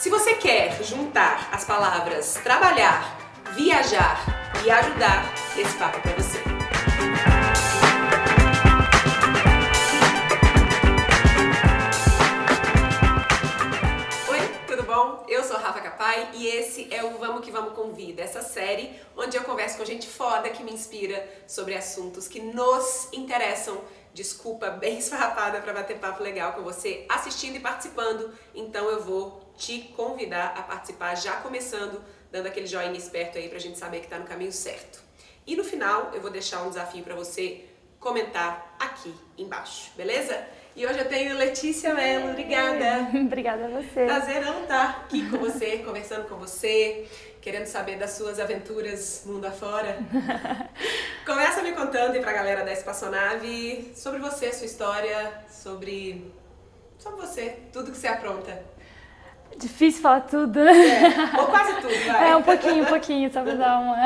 Se você quer juntar as palavras trabalhar, viajar e ajudar, esse papo é para você. Eu sou Rafa Capai e esse é o Vamos Que Vamos Convida, essa série onde eu converso com gente foda que me inspira sobre assuntos que nos interessam desculpa bem esfarrapada para bater papo legal com você assistindo e participando. Então eu vou te convidar a participar já começando, dando aquele joinha esperto aí pra gente saber que tá no caminho certo. E no final eu vou deixar um desafio para você comentar aqui embaixo, beleza? E hoje eu tenho Letícia Mello, obrigada. obrigada a você. Prazerão estar aqui com você, conversando com você, querendo saber das suas aventuras mundo afora. Começa me contando e pra galera da Espaçonave sobre você, sua história, sobre sobre você, tudo que você apronta. Difícil falar tudo. É, ou quase tudo, vai. É, um pouquinho, um pouquinho, só pra dar uma.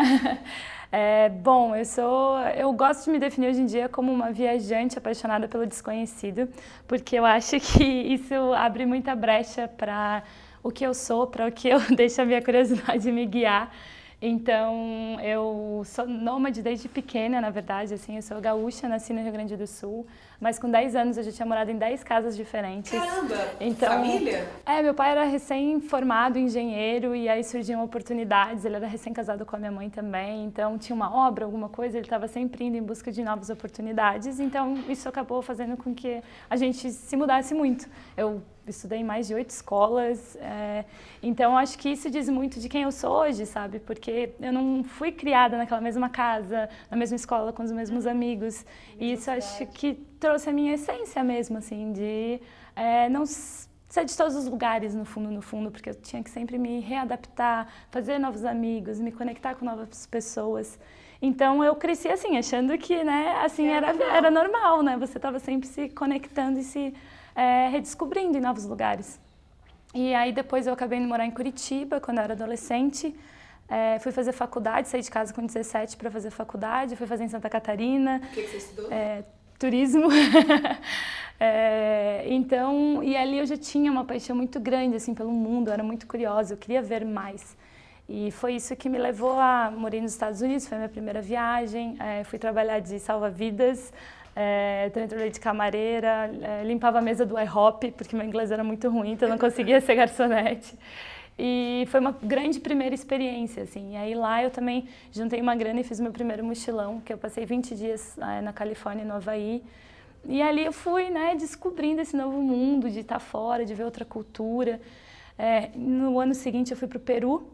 É, bom, eu sou, eu gosto de me definir hoje em dia como uma viajante apaixonada pelo desconhecido, porque eu acho que isso abre muita brecha para o que eu sou, para o que eu deixo a minha curiosidade me guiar. Então, eu sou nômade desde pequena, na verdade, assim, eu sou gaúcha, nasci no Rio Grande do Sul, mas com 10 anos eu já tinha morado em 10 casas diferentes. Caramba! Então, família? É, meu pai era recém-formado engenheiro e aí surgiam oportunidades, ele era recém-casado com a minha mãe também, então tinha uma obra, alguma coisa, ele estava sempre indo em busca de novas oportunidades, então isso acabou fazendo com que a gente se mudasse muito. Eu estudei em mais de oito escolas, é, então acho que isso diz muito de quem eu sou hoje, sabe? Porque eu não fui criada naquela mesma casa, na mesma escola, com os mesmos amigos, e isso acho que trouxe a minha essência mesmo, assim, de é, não ser de todos os lugares, no fundo, no fundo, porque eu tinha que sempre me readaptar, fazer novos amigos, me conectar com novas pessoas. Então eu cresci assim, achando que, né, assim era, era normal, né? Você estava sempre se conectando e se é, redescobrindo em novos lugares. E aí depois eu acabei indo morar em Curitiba, quando eu era adolescente. É, fui fazer faculdade, saí de casa com 17 para fazer faculdade, fui fazer em Santa Catarina. O que, que você estudou? É, turismo. é, então, e ali eu já tinha uma paixão muito grande assim pelo mundo, eu era muito curiosa, eu queria ver mais. E foi isso que me levou a morar nos Estados Unidos, foi a minha primeira viagem. É, fui trabalhar de salva-vidas é, também trabalhei de camareira, é, limpava a mesa do IHOP, porque meu inglês era muito ruim, então eu não conseguia ser garçonete. E foi uma grande primeira experiência, assim. E aí lá eu também juntei uma grana e fiz meu primeiro mochilão, que eu passei 20 dias é, na Califórnia e no Havaí. E ali eu fui, né, descobrindo esse novo mundo, de estar fora, de ver outra cultura. É, no ano seguinte eu fui para o Peru,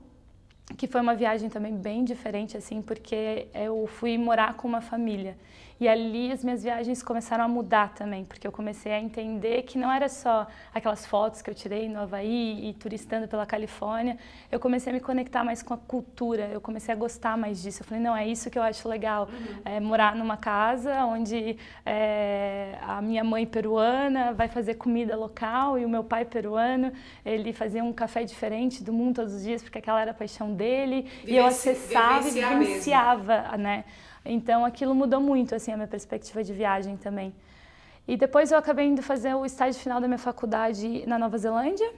que foi uma viagem também bem diferente, assim, porque eu fui morar com uma família. E ali as minhas viagens começaram a mudar também, porque eu comecei a entender que não era só aquelas fotos que eu tirei no Havaí e turistando pela Califórnia. Eu comecei a me conectar mais com a cultura, eu comecei a gostar mais disso. Eu falei, não, é isso que eu acho legal. Uhum. É morar numa casa onde é, a minha mãe peruana vai fazer comida local e o meu pai peruano, ele fazia um café diferente do mundo todos os dias, porque aquela era a paixão dele. Vivenci, e eu acessava e vivenciava, mesmo. né? Então aquilo mudou muito assim a minha perspectiva de viagem também. E depois eu acabei indo fazer o estágio final da minha faculdade na Nova Zelândia.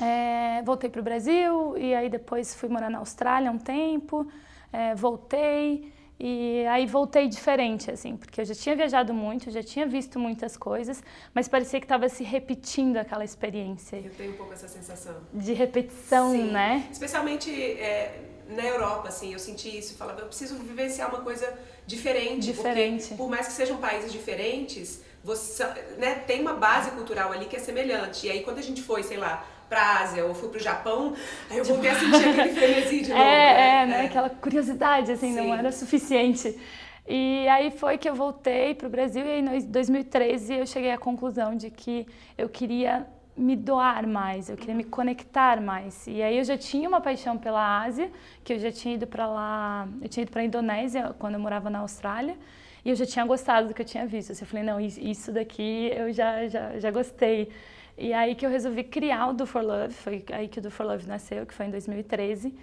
É, voltei para o Brasil e aí depois fui morar na Austrália um tempo. É, voltei e aí voltei diferente, assim, porque eu já tinha viajado muito, já tinha visto muitas coisas, mas parecia que estava se repetindo aquela experiência. Eu tenho um pouco essa sensação. De repetição, Sim. né? Especialmente é, na Europa, assim, eu senti isso, falava, eu preciso vivenciar uma coisa diferente, diferente. porque por mais que sejam países diferentes, você, né, tem uma base cultural ali que é semelhante. E aí quando a gente foi, sei lá, pra Ásia ou fui pro Japão, aí eu voltei a sentir aquele frenesi de novo. É, né? é, né? Aquela curiosidade, assim, Sim. não era suficiente. E aí foi que eu voltei pro Brasil e em 2013 eu cheguei à conclusão de que eu queria me doar mais, eu queria me conectar mais. E aí eu já tinha uma paixão pela Ásia, que eu já tinha ido para lá, eu tinha ido para a Indonésia quando eu morava na Austrália, e eu já tinha gostado do que eu tinha visto. Eu falei, não, isso daqui eu já, já, já gostei. E aí que eu resolvi criar o Do For Love, foi aí que o Do For Love nasceu, que foi em 2013.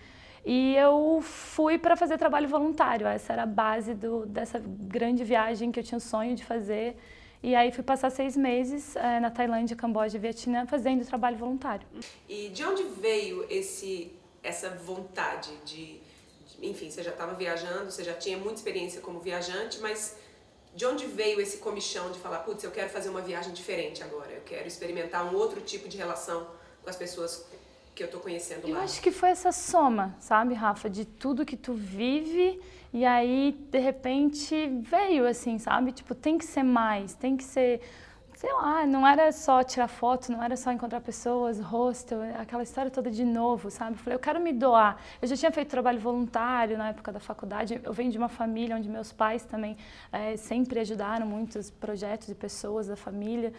E eu fui para fazer trabalho voluntário, essa era a base do, dessa grande viagem que eu tinha o sonho de fazer E aí fui passar seis meses é, na Tailândia, Camboja e Vietnã fazendo trabalho voluntário. E de onde veio esse, essa vontade de, de enfim, você já estava viajando, você já tinha muita experiência como viajante, mas de onde veio esse comichão de falar, putz, eu quero fazer uma viagem diferente agora, eu quero experimentar um outro tipo de relação com as pessoas que eu tô conhecendo lá? Eu acho que foi essa soma, sabe, Rafa, de tudo que tu vive e aí, de repente, veio assim, sabe? Tipo, tem que ser mais, tem que ser. Sei lá, não era só tirar foto, não era só encontrar pessoas, hostel, aquela história toda de novo, sabe? Falei, eu quero me doar. Eu já tinha feito trabalho voluntário na época da faculdade. Eu venho de uma família onde meus pais também é, sempre ajudaram muitos projetos e pessoas da família.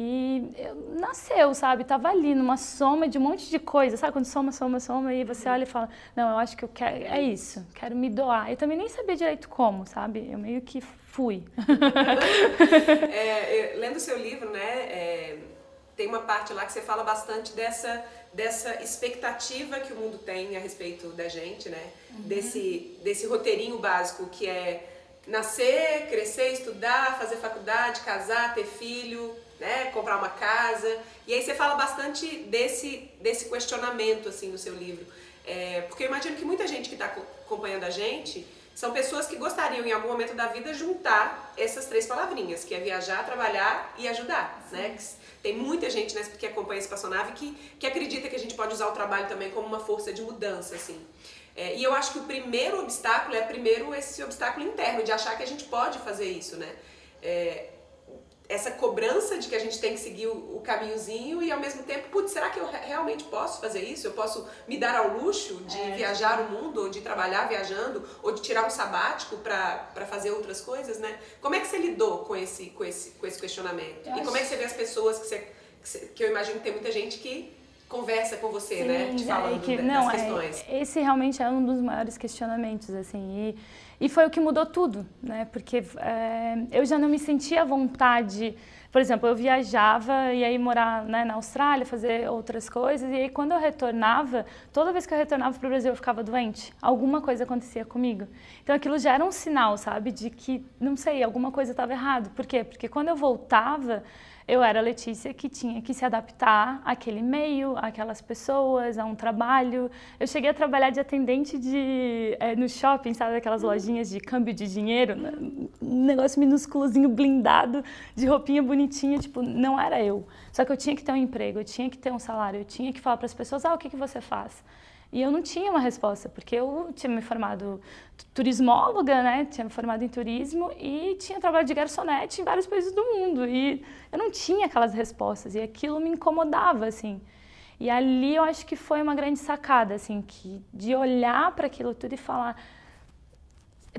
E nasceu, sabe? Tava ali numa soma de um monte de coisa, sabe? Quando soma, soma, soma, e você olha e fala: Não, eu acho que eu quero, é isso, quero me doar. Eu também nem sabia direito como, sabe? Eu meio que fui. é, lendo seu livro, né? É, tem uma parte lá que você fala bastante dessa, dessa expectativa que o mundo tem a respeito da gente, né? Uhum. Desse, desse roteirinho básico que é nascer, crescer, estudar, fazer faculdade, casar, ter filho né, comprar uma casa. E aí você fala bastante desse, desse questionamento assim no seu livro. É, porque eu imagino que muita gente que está acompanhando a gente são pessoas que gostariam em algum momento da vida juntar essas três palavrinhas, que é viajar, trabalhar e ajudar, né? Tem muita gente né, que acompanha esse Passonave que, que acredita que a gente pode usar o trabalho também como uma força de mudança, assim. É, e eu acho que o primeiro obstáculo é primeiro esse obstáculo interno, de achar que a gente pode fazer isso, né? É, essa cobrança de que a gente tem que seguir o, o caminhozinho e ao mesmo tempo, putz, será que eu realmente posso fazer isso? Eu posso me dar ao luxo de é. viajar o mundo, ou de trabalhar viajando, ou de tirar um sabático para fazer outras coisas, né? Como é que você lidou com esse, com esse, com esse questionamento? Eu e como é que você vê as pessoas que você, que, você, que eu imagino que tem muita gente que conversa com você, Sim, né? Te falando é que, das não, questões. É, esse realmente é um dos maiores questionamentos, assim. E, e foi o que mudou tudo, né? Porque é, eu já não me sentia à vontade. Por exemplo, eu viajava e aí morar né, na Austrália, fazer outras coisas. E aí quando eu retornava, toda vez que eu retornava para o Brasil eu ficava doente. Alguma coisa acontecia comigo. Então aquilo já era um sinal, sabe? De que, não sei, alguma coisa estava errado. Por quê? Porque quando eu voltava eu era a Letícia que tinha que se adaptar àquele meio, àquelas pessoas, a um trabalho. Eu cheguei a trabalhar de atendente de, é, no shopping, sabe, aquelas lojinhas de câmbio de dinheiro, né? um negócio minúsculozinho blindado, de roupinha bonitinha, tipo, não era eu. Só que eu tinha que ter um emprego, eu tinha que ter um salário, eu tinha que falar para as pessoas, ah, o que, que você faz? E eu não tinha uma resposta, porque eu tinha me formado turismóloga, né? Tinha me formado em turismo e tinha trabalhado de garçonete em vários países do mundo. E eu não tinha aquelas respostas e aquilo me incomodava, assim. E ali eu acho que foi uma grande sacada, assim, que de olhar para aquilo tudo e falar,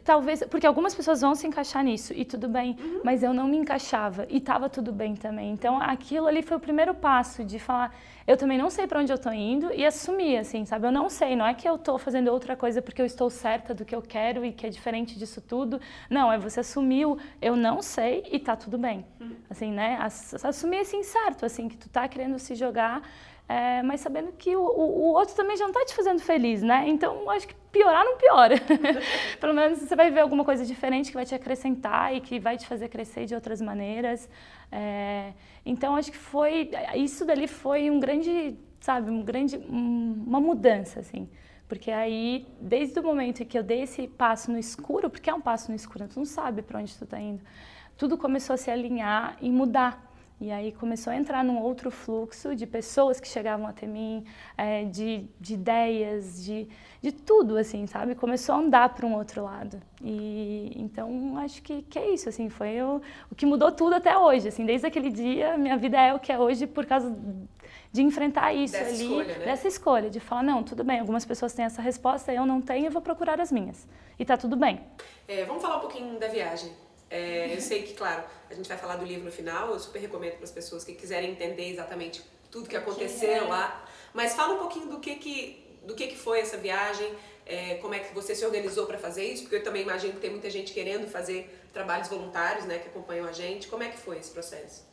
talvez, porque algumas pessoas vão se encaixar nisso e tudo bem, uhum. mas eu não me encaixava e estava tudo bem também. Então aquilo ali foi o primeiro passo de falar, eu também não sei para onde eu estou indo e assumir assim, sabe? Eu não sei, não é que eu estou fazendo outra coisa porque eu estou certa do que eu quero e que é diferente disso tudo. Não, é você assumir o eu não sei e tá tudo bem. Uhum. Assim, né? Assumir assim certo, assim que tu tá querendo se jogar é, mas sabendo que o, o, o, outro também já não está te fazendo feliz, né? Então, acho que piorar não piora. Pelo menos você vai ver alguma coisa diferente que vai te acrescentar e que vai te fazer crescer de outras maneiras. É, então, acho que foi isso dali foi um grande, sabe, um grande, um, uma mudança, assim. Porque aí, desde o momento em que eu dei esse passo no escuro, porque é um passo no escuro, tu não sabe para onde tu está indo, tudo começou a se alinhar e mudar. E aí começou a entrar num outro fluxo de pessoas que chegavam até mim, é, de, de ideias, de, de tudo, assim, sabe? Começou a andar para um outro lado. E então acho que, que é isso, assim, foi o, o que mudou tudo até hoje, assim, desde aquele dia minha vida é o que é hoje por causa de enfrentar isso dessa ali, escolha, né? dessa escolha, de falar não, tudo bem, algumas pessoas têm essa resposta, eu não tenho, eu vou procurar as minhas e tá tudo bem. É, vamos falar um pouquinho da viagem. É, eu sei que, claro, a gente vai falar do livro no final, eu super recomendo para as pessoas que quiserem entender exatamente tudo que aconteceu é. lá. Mas fala um pouquinho do que, que, do que, que foi essa viagem, é, como é que você se organizou para fazer isso, porque eu também imagino que tem muita gente querendo fazer trabalhos voluntários, né, que acompanham a gente. Como é que foi esse processo?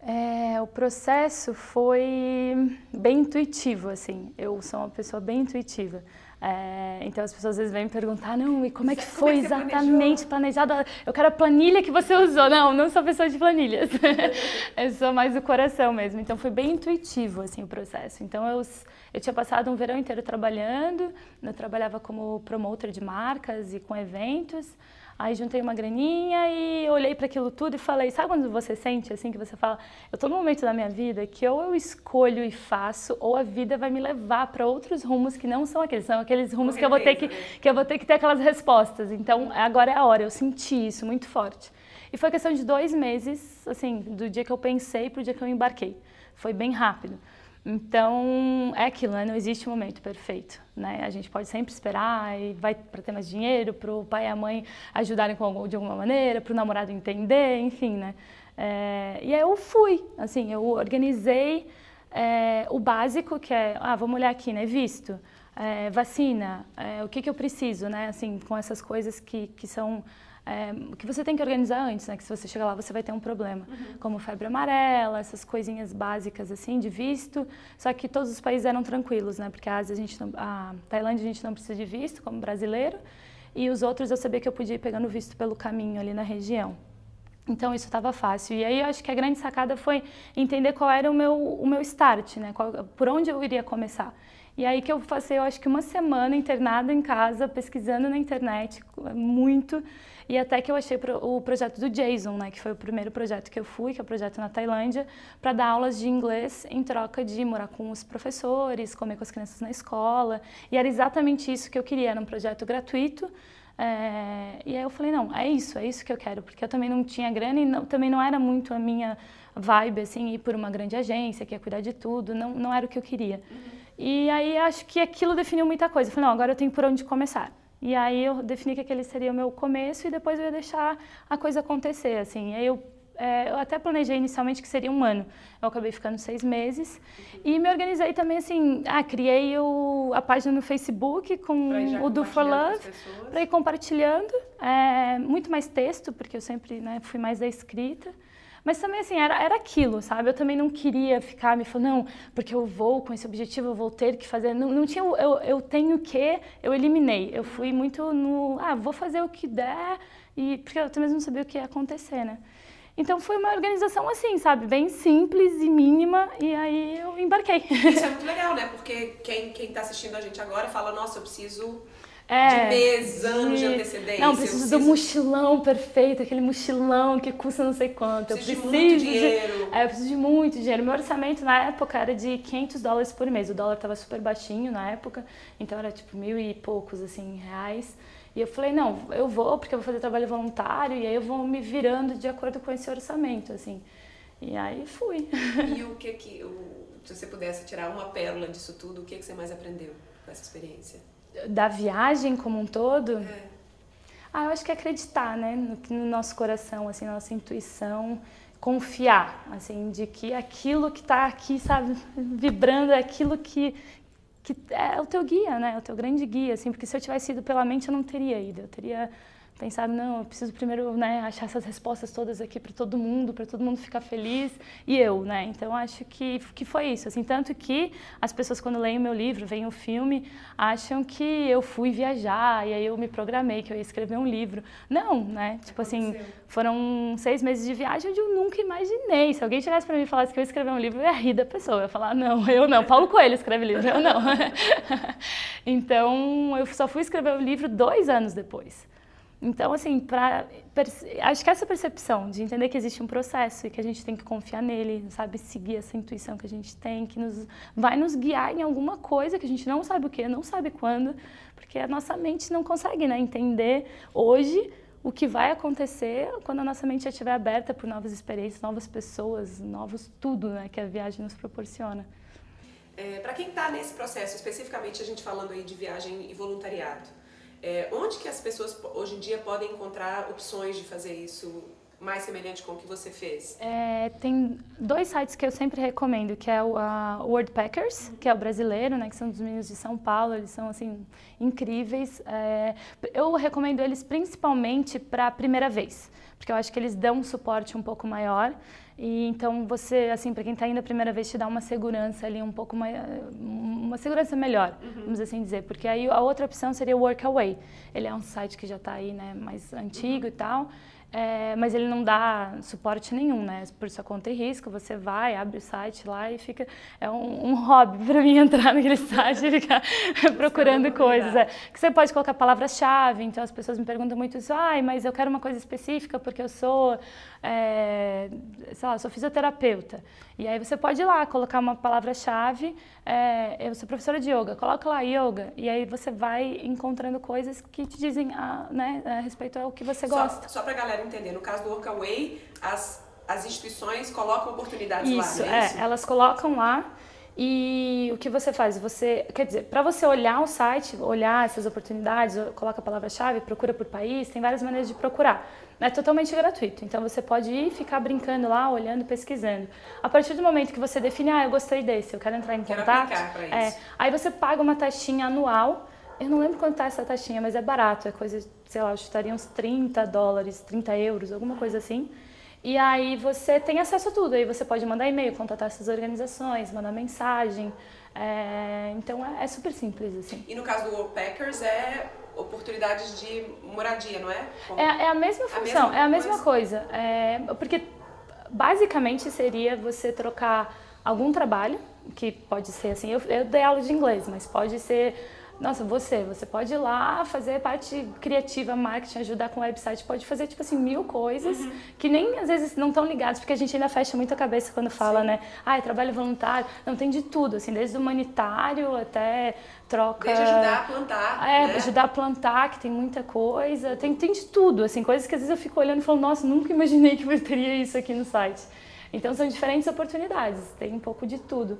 É, o processo foi bem intuitivo, assim. Eu sou uma pessoa bem intuitiva. É, então as pessoas às vezes vêm me perguntar, não, e como é que foi é exatamente planejado? Eu quero a planilha que você usou. Não, não sou pessoa de planilhas. eu sou mais do coração mesmo. Então foi bem intuitivo assim o processo. Então eu, eu tinha passado um verão inteiro trabalhando, eu trabalhava como promotor de marcas e com eventos. Aí juntei uma graninha e olhei para aquilo tudo e falei, sabe quando você sente assim que você fala, eu estou num momento da minha vida que ou eu escolho e faço, ou a vida vai me levar para outros rumos que não são aqueles, são aqueles rumos que eu vou ter que que eu vou ter que ter aquelas respostas. Então agora é a hora, eu senti isso muito forte. E foi questão de dois meses, assim, do dia que eu pensei para o dia que eu embarquei. Foi bem rápido. Então, é aquilo, né? não existe um momento perfeito. Né? A gente pode sempre esperar e vai para ter mais dinheiro, para o pai e a mãe ajudarem com, de alguma maneira, para o namorado entender, enfim, né? É, e aí eu fui, assim, eu organizei é, o básico, que é, ah, vamos olhar aqui, né? Visto, é, vacina, é, o que, que eu preciso, né? Assim, com essas coisas que, que são é, que você tem que organizar antes, né? Que se você chegar lá você vai ter um problema, uhum. como febre amarela, essas coisinhas básicas assim de visto. Só que todos os países eram tranquilos, né? Porque a Ásia a gente não, a Tailândia a gente não precisa de visto como brasileiro e os outros eu sabia que eu podia ir pegando visto pelo caminho ali na região. Então isso estava fácil. E aí eu acho que a grande sacada foi entender qual era o meu, o meu start, né? Qual, por onde eu iria começar. E aí que eu passei, eu acho que uma semana internada em casa, pesquisando na internet muito. E até que eu achei o projeto do Jason, né, que foi o primeiro projeto que eu fui, que é o projeto na Tailândia, para dar aulas de inglês em troca de morar com os professores, comer com as crianças na escola. E era exatamente isso que eu queria, era um projeto gratuito. É, e aí eu falei, não, é isso, é isso que eu quero, porque eu também não tinha grana e não, também não era muito a minha vibe, assim, ir por uma grande agência que ia cuidar de tudo, não, não era o que eu queria. Uhum. E aí acho que aquilo definiu muita coisa. Eu falei, não, agora eu tenho por onde começar. E aí eu defini que aquele seria o meu começo e depois eu ia deixar a coisa acontecer, assim. aí eu, é, eu até planejei inicialmente que seria um ano. Eu acabei ficando seis meses. E me organizei também, assim, ah, criei o, a página no Facebook com o Do For Love para ir compartilhando. É, muito mais texto, porque eu sempre né, fui mais da escrita. Mas também, assim, era, era aquilo, sabe? Eu também não queria ficar me falando, não, porque eu vou com esse objetivo, eu vou ter que fazer. Não, não tinha, eu, eu tenho que, eu eliminei. Eu fui muito no, ah, vou fazer o que der, e porque eu também não sabia o que ia acontecer, né? Então foi uma organização assim, sabe? Bem simples e mínima, e aí eu embarquei. Isso é muito legal, né? Porque quem, quem tá assistindo a gente agora fala, nossa, eu preciso é, de meses, anos de, de antecedência. Não, preciso, preciso, do mochilão perfeito, aquele mochilão que custa não sei quanto. Preciso eu preciso de muito dinheiro. é, eu preciso de muito dinheiro. Meu orçamento na época era de 500 dólares por mês. O dólar estava super baixinho na época, então era tipo mil e poucos assim reais. E eu falei, não, eu vou porque eu vou fazer trabalho voluntário e aí eu vou me virando de acordo com esse orçamento, assim. E aí fui. E o que que, o, se você pudesse tirar uma pérola disso tudo, o que que você mais aprendeu com essa experiência? Da viagem como um todo? É. Ah, eu acho que é acreditar, né, no, no, nosso coração, assim, na nossa intuição, confiar, assim, de que aquilo que está aqui, sabe, vibrando é aquilo que, que é o teu guia, né, é o teu grande guia, assim, porque se eu tivesse ido pela mente eu não teria ido, eu teria pensado, não, eu preciso primeiro né, achar essas respostas todas aqui para todo mundo, para todo mundo ficar feliz, e eu, né? Então acho que, que foi isso, assim, tanto que as pessoas quando leem o meu livro, veem o filme, acham que eu fui viajar, e aí eu me programei que eu ia escrever um livro. Não, né? Tipo assim, foram seis meses de viagem onde eu nunca imaginei. Se alguém chegasse para mim e falasse que eu ia escrever um livro, eu ia rir da pessoa. Eu ia falar, não, eu não. Paulo Coelho escreve livro, eu não. então, eu só fui escrever o livro dois anos depois. Então, assim, pra, acho que essa percepção de entender que existe um processo e que a gente tem que confiar nele, sabe, seguir essa intuição que a gente tem, que nos, vai nos guiar em alguma coisa que a gente não sabe o que, não sabe quando, porque a nossa mente não consegue né, entender hoje o que vai acontecer quando a nossa mente já estiver aberta por novas experiências, novas pessoas, novos tudo né, que a viagem nos proporciona. É, Para quem está nesse processo, especificamente a gente falando aí de viagem e voluntariado, é, onde que as pessoas hoje em dia podem encontrar opções de fazer isso mais semelhante com o que você fez? É, tem dois sites que eu sempre recomendo, que é o Wordpackers, que é o brasileiro, né, que são dos meninos de São Paulo, eles são assim incríveis. É, eu recomendo eles principalmente para a primeira vez, porque eu acho que eles dão um suporte um pouco maior. E então você, assim, para quem está indo a primeira vez, te dá uma segurança ali um pouco mais, uma segurança melhor, uhum. vamos assim dizer, porque aí a outra opção seria o Workaway. Ele é um site que já está aí, né, mais antigo uhum. e tal. É, mas ele não dá suporte nenhum, né? Por sua conta e risco, você vai, abre o site lá e fica. É um, um hobby para mim entrar naquele site e ficar procurando coisas. É. Que você pode colocar palavras-chave, então as pessoas me perguntam muito isso, ai, mas eu quero uma coisa específica porque eu sou, é, sei lá, sou fisioterapeuta. E aí você pode ir lá, colocar uma palavra-chave, é, eu sou professora de yoga, coloca lá yoga, e aí você vai encontrando coisas que te dizem a, né, a respeito ao que você gosta. Só, só para a galera entender, no caso do Workaway, as, as instituições colocam oportunidades isso, lá, é, isso, elas colocam lá, e o que você faz? Você, quer dizer, para você olhar o site, olhar essas oportunidades, coloca a palavra-chave, procura por país, tem várias maneiras de procurar. É totalmente gratuito, então você pode ir ficar brincando lá, olhando, pesquisando. A partir do momento que você define, ah, eu gostei desse, eu quero entrar em quero contato, é, aí você paga uma taxinha anual. Eu não lembro quanto tá essa taxinha, mas é barato, é coisa, sei lá, eu estaria uns 30 dólares, 30 euros, alguma coisa assim. E aí você tem acesso a tudo, aí você pode mandar e-mail, contatar essas organizações, mandar mensagem. É, então é, é, super simples assim. E no caso do Worldpackers é oportunidades de moradia, não é? É, é, a mesma função, a mesma é a mesma coisa. coisa. É, porque basicamente seria você trocar algum trabalho, que pode ser assim, eu, eu dei aula de inglês, mas pode ser nossa, você, você pode ir lá fazer parte criativa, marketing, ajudar com o website, pode fazer, tipo assim, mil coisas uhum. que nem às vezes não estão ligadas, porque a gente ainda fecha muito a cabeça quando fala, Sim. né? Ah, é trabalho voluntário. Não, tem de tudo, assim, desde humanitário até troca... Desde ajudar a plantar, É, né? ajudar a plantar, que tem muita coisa, tem, tem de tudo, assim, coisas que às vezes eu fico olhando e falo, nossa, nunca imaginei que eu teria isso aqui no site. Então são diferentes oportunidades, tem um pouco de tudo.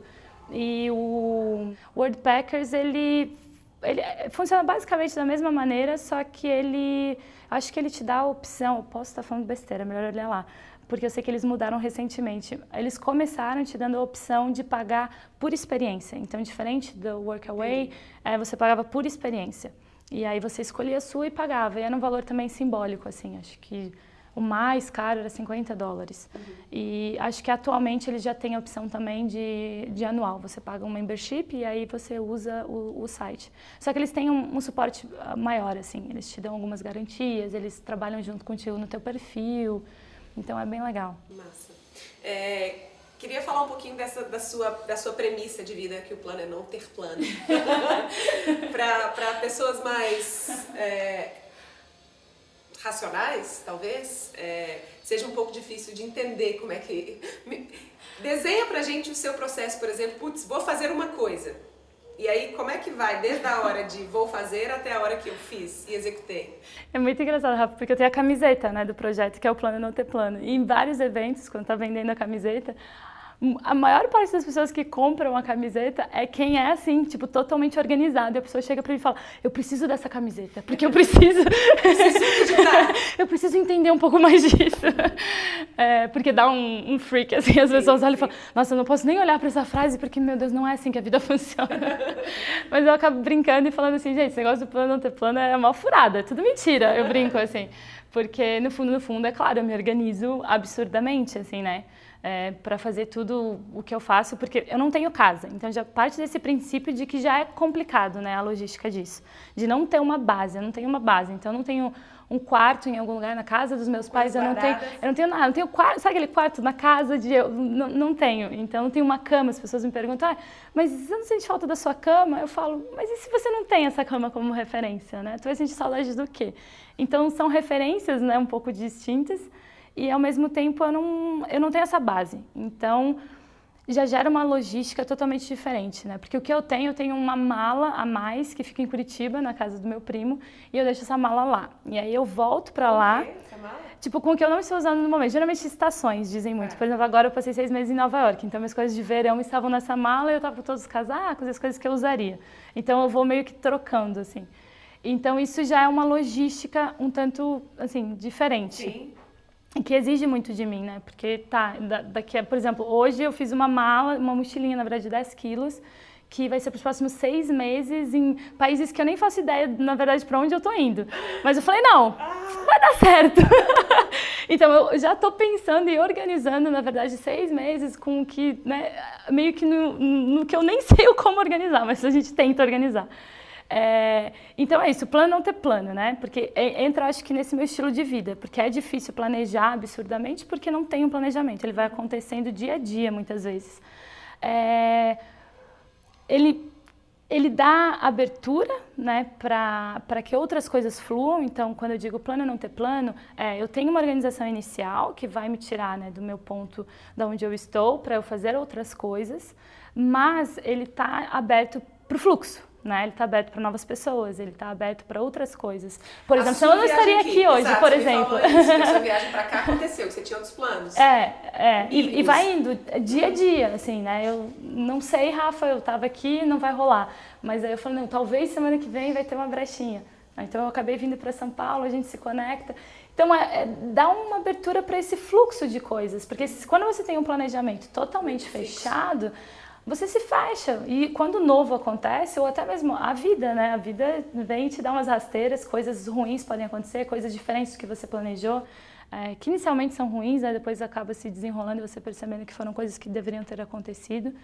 E o WordPackers, ele ele é, funciona basicamente da mesma maneira, só que ele, acho que ele te dá a opção, eu posso estar falando besteira, melhor olhar lá, porque eu sei que eles mudaram recentemente. Eles começaram te dando a opção de pagar por experiência. Então, diferente do Workaway, é, você pagava por experiência. E aí você escolhia a sua e pagava. E era um valor também simbólico, assim, acho que o mais caro era 50 dólares. Uhum. E acho que atualmente eles já têm a opção também de, de anual. Você paga um membership e aí você usa o, o site. Só que eles têm um, um, suporte ah, maior, assim. Eles te dão algumas garantias, eles trabalham junto contigo no teu perfil. Então é bem legal. Massa. É, queria falar um pouquinho dessa, da, sua, da sua premissa de vida, que o plano é não ter plano. Para pessoas mais... É, racionais, talvez, é, seja um pouco difícil de entender como é que. Desenha pra gente o seu processo, por exemplo, putz, vou fazer uma coisa. E aí, como é que vai desde a hora de vou fazer até a hora que eu fiz e executei? É muito engraçado, Rafa, porque eu tenho a camiseta né, do projeto, que é o Plano Não Ter Plano. E em vários eventos, quando tá vendendo a camiseta, a maior parte das pessoas que compram a camiseta é quem é assim, tipo, totalmente organizado. E a pessoa chega para mim e fala: Eu preciso dessa camiseta, porque eu preciso. eu preciso entender um pouco mais disso. É, porque dá um, um, freak, assim, as pessoas olham e falam: Nossa, eu não posso nem olhar para essa frase, porque, meu Deus, não é assim que a vida funciona. Mas eu acabo brincando e falando assim: Gente, esse negócio do plano não ter plano é uma furada, é tudo mentira. Eu brinco assim. Porque, no fundo, no fundo, é claro, eu me organizo absurdamente, assim, né? É, para fazer tudo o que eu faço, porque eu não tenho casa. Então já parte desse princípio de que já é complicado, né, a logística disso, de não ter uma base. Eu não tenho uma base, então eu não tenho um quarto em algum lugar na casa dos meus pais, eu não tenho, eu não tenho nada, não tenho quarto, sabe aquele quarto na casa de eu não, não tenho. Então não tenho uma cama, as pessoas me perguntam: ah, "Mas você não sente falta da sua cama?" Eu falo: "Mas e se você não tem essa cama como referência, né? Tu vai sentir saudade do quê?" Então são referências, né, um pouco distintas e ao mesmo tempo eu não, eu não tenho essa base. Então já gera uma logística totalmente diferente, né? Porque o que eu tenho, eu tenho uma mala a mais que fica em Curitiba, na casa do meu primo, e eu deixo essa mala lá. E aí eu volto para lá. Tipo, com o que eu não estou usando no momento. Geralmente estações dizem muito. É. Por exemplo, agora eu passei seis meses em Nova York, então minhas coisas de verão estavam nessa mala e eu estava com todos os casacos, as coisas que eu usaria. Então eu vou meio que trocando, assim. Então isso já é uma logística um tanto, assim, diferente. Sim que exige muito de mim, né? Porque tá, daqui, por exemplo, hoje eu fiz uma mala, uma mochilinha, na verdade, de 10 quilos, que vai ser para os próximos seis meses em países que eu nem faço ideia, na verdade, para onde eu estou indo. Mas eu falei, não, vai dar certo. então eu já estou pensando e organizando, na verdade, seis meses com o que, né, meio que no, no, que eu nem sei como organizar, mas a gente tenta organizar. É, então é isso, plano não ter plano, né? Porque entra, acho que, nesse meu estilo de vida, porque é difícil planejar absurdamente porque não tem um planejamento, ele vai acontecendo dia a dia muitas vezes. É, ele, ele dá abertura né, para que outras coisas fluam. Então, quando eu digo plano não ter plano, é, eu tenho uma organização inicial que vai me tirar né, do meu ponto da onde eu estou para eu fazer outras coisas, mas ele está aberto para o fluxo né? Ele está aberto para novas pessoas, ele está aberto para outras coisas. Por exemplo, eu não estaria aqui, aqui hoje, Exato, por exemplo. Isso, a sua viagem para cá aconteceu, você tinha outros planos. É, é. E, e, vai indo dia a dia, assim, né? Eu não sei, Rafa, eu estava aqui, não vai rolar. Mas aí eu falei, não, talvez semana que vem vai ter uma brechinha. Então eu acabei vindo para São Paulo, a gente se conecta. Então, é, é, dá uma abertura para esse fluxo de coisas, porque se, quando você tem um planejamento totalmente fechado, você se fecha. E quando o novo acontece, ou até mesmo a vida, né? A vida vem te dar umas rasteiras, coisas ruins podem acontecer, coisas diferentes do que você planejou, é, que inicialmente são ruins, né? depois acaba se desenrolando e você percebendo que foram coisas que deveriam ter acontecido.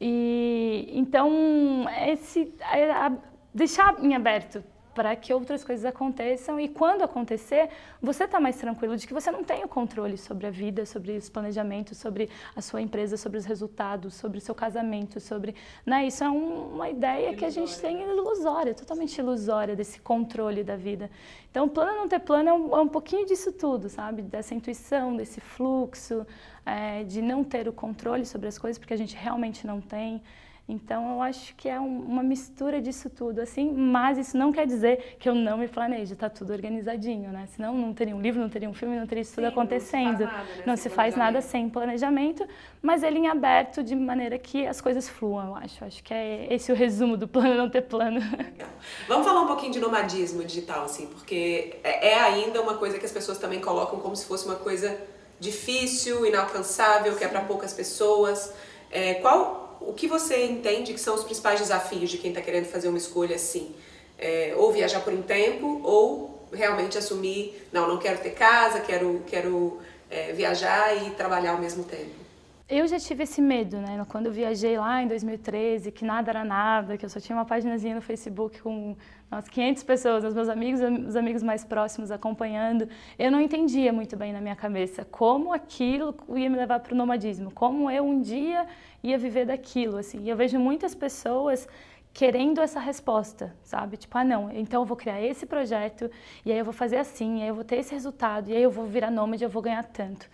E então, esse, é, a, deixar em aberto para que outras coisas aconteçam e quando acontecer, você está mais tranquilo de que você não tem o controle sobre a vida, sobre os planejamentos, sobre a sua empresa, sobre os resultados, sobre o seu casamento, sobre, né? Isso é um, uma ideia ilusória. que a gente tem ilusória, totalmente ilusória desse controle da vida. Então, plano não ter plano é um, é um pouquinho disso tudo, sabe? Dessa intuição, desse fluxo, é, de não ter o controle sobre as coisas, porque a gente realmente não tem. Então, eu acho que é um, uma mistura disso tudo, assim, mas isso não quer dizer que eu não me planejo, está tudo organizadinho, né? Senão não teria um livro, não teria um filme, não teria isso tudo Sim, acontecendo. Não se faz nada, né, não se faz nada sem planejamento, mas ele em aberto de maneira que as coisas fluam, eu acho. Acho que é esse o resumo do plano não ter plano. Legal. Vamos falar um pouquinho de nomadismo digital, assim, porque é, é ainda uma coisa que as pessoas também colocam como se fosse uma coisa difícil, inalcançável, que é para poucas pessoas. É, qual o que você entende que são os principais desafios de quem está querendo fazer uma escolha assim? É, ou viajar por um tempo, ou realmente assumir, não, não quero ter casa, quero, quero é, viajar e trabalhar ao mesmo tempo? Eu já tive esse medo, né? Quando eu viajei lá em 2013, que nada era nada, que eu só tinha uma paginazinha no Facebook com umas 500 pessoas, os meus amigos, os amigos mais próximos acompanhando, eu não entendia muito bem na minha cabeça como aquilo ia me levar para o nomadismo, como eu um dia ia viver daquilo, assim. E eu vejo muitas pessoas querendo essa resposta, sabe? Tipo, ah, não, então eu vou criar esse projeto, e aí eu vou fazer assim, e aí eu vou ter esse resultado, e aí eu vou virar nômade, eu vou ganhar tanto.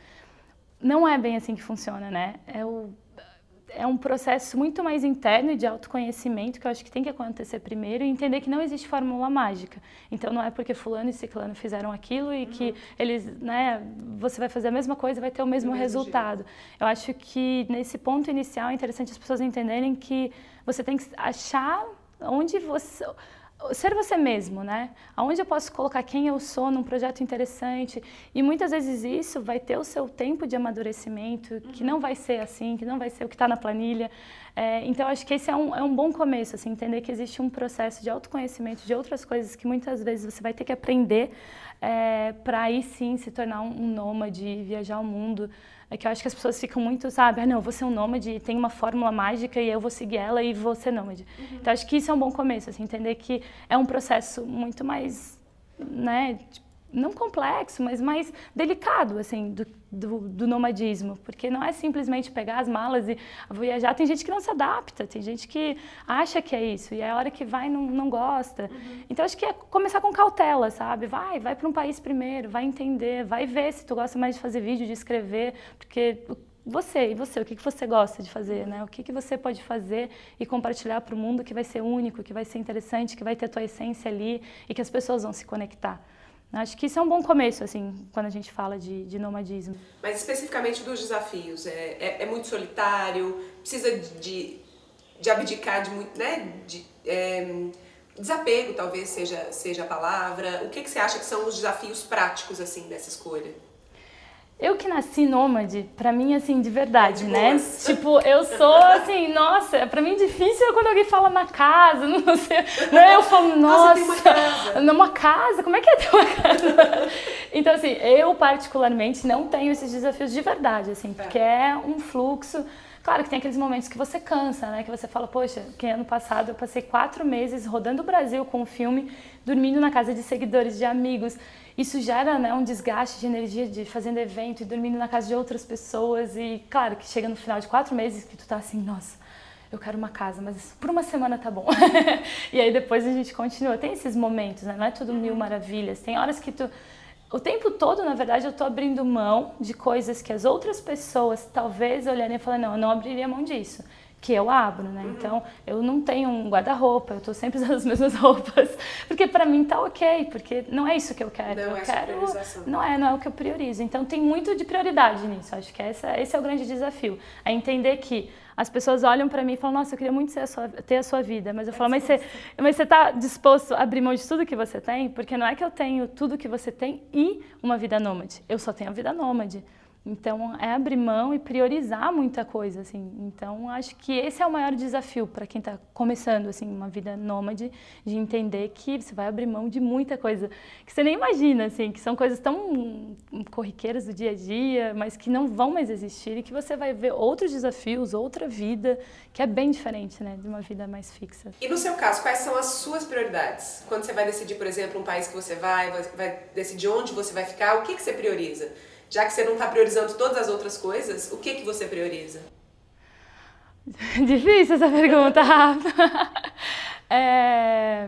Não é bem assim que funciona, né? É o é um processo muito mais interno de autoconhecimento que eu acho que tem que acontecer primeiro e entender que não existe fórmula mágica. Então não é porque fulano e ciclano fizeram aquilo e uhum. que eles, né, você vai fazer a mesma coisa e vai ter o mesmo, mesmo resultado. Jeito. Eu acho que nesse ponto inicial é interessante as pessoas entenderem que você tem que achar onde você ser você mesmo, né? Aonde eu posso colocar quem eu sou num projeto interessante e muitas vezes isso vai ter o seu tempo de amadurecimento, que não vai ser assim, que não vai ser o que está na planilha. É, então acho que esse é um, é um bom começo, assim, entender que existe um processo de autoconhecimento de outras coisas que muitas vezes você vai ter que aprender é, para aí sim se tornar um, um nômade, viajar o mundo. É que eu acho que as pessoas ficam muito, sabe, ah, não, eu vou ser um nômade, tem uma fórmula mágica e eu vou seguir ela e vou ser nômade. Uhum. Então acho que isso é um bom começo, assim, entender que é um processo muito mais, né, tipo, não complexo, mas mais delicado, assim, do, do, do, nomadismo, porque não é simplesmente pegar as malas e viajar. Tem gente que não se adapta, tem gente que acha que é isso e a hora que vai não, não gosta. Uhum. Então acho que é começar com cautela, sabe? Vai, vai para um país primeiro, vai entender, vai ver se tu gosta mais de fazer vídeo, de escrever, porque você e você, o que, que você gosta de fazer, né? O que, que você pode fazer e compartilhar para o mundo que vai ser único, que vai ser interessante, que vai ter a tua essência ali e que as pessoas vão se conectar. Acho que isso é um bom começo, assim, quando a gente fala de, de nomadismo. Mas especificamente dos desafios, é, é, é muito solitário, precisa de, de abdicar de muito, né, de, é, desapego talvez seja, seja a palavra. O que, que você acha que são os desafios práticos, assim, dessa escolha? Eu que nasci nômade, pra mim, assim, de verdade, é né? Tipo, eu sou, assim, nossa, pra mim difícil é quando alguém fala uma casa, não sei. Né? Eu falo, nossa, nossa uma casa, como é que é ter uma casa? então, assim, eu particularmente não tenho esses desafios de verdade, assim, porque é, é um fluxo. Claro que tem aqueles momentos que você cansa, né? Que você fala, poxa, que ano passado eu passei quatro meses rodando o Brasil com o filme, dormindo na casa de seguidores, de amigos isso gera né, um desgaste de energia de fazendo evento e dormindo na casa de outras pessoas e claro que chega no final de quatro meses que tu tá assim, nossa, eu quero uma casa, mas por uma semana tá bom. e aí depois a gente continua. Tem esses momentos, né? Não é tudo mil maravilhas. Tem horas que tu o tempo todo, na verdade, eu tô abrindo mão de coisas que as outras pessoas talvez olharem e falarem, não, eu não abriria mão disso que eu abro, né? Uhum. Então, eu não tenho um guarda-roupa, eu tô sempre usando as mesmas roupas, porque para mim tá OK, porque não é isso que eu quero. Não eu é quero não é, não é o que eu priorizo. Então, tem muito de prioridade nisso. Acho que essa, esse é o grande desafio, é entender que as pessoas olham para mim e falam: "Nossa, eu queria muito a sua, ter a sua vida", mas eu falo: "Mas você, mas você tá disposto a abrir mão de tudo que você tem? Porque não é que eu tenho tudo que você tem e uma vida nômade. Eu só tenho a vida nômade." Então, é abrir mão e priorizar muita coisa, assim. Então, acho que esse é o maior desafio para quem está começando, assim, uma vida nômade, de entender que você vai abrir mão de muita coisa que você nem imagina, assim, que são coisas tão corriqueiras do dia a dia, mas que não vão mais existir e que você vai ver outros desafios, outra vida, que é bem diferente, né, de uma vida mais fixa. E no seu caso, quais são as suas prioridades? Quando você vai decidir, por exemplo, um país que você vai, vai decidir onde você vai ficar, o que, que você prioriza? Já que você não está priorizando todas as outras coisas, o que, que você prioriza? Difícil essa pergunta, Rafa. É...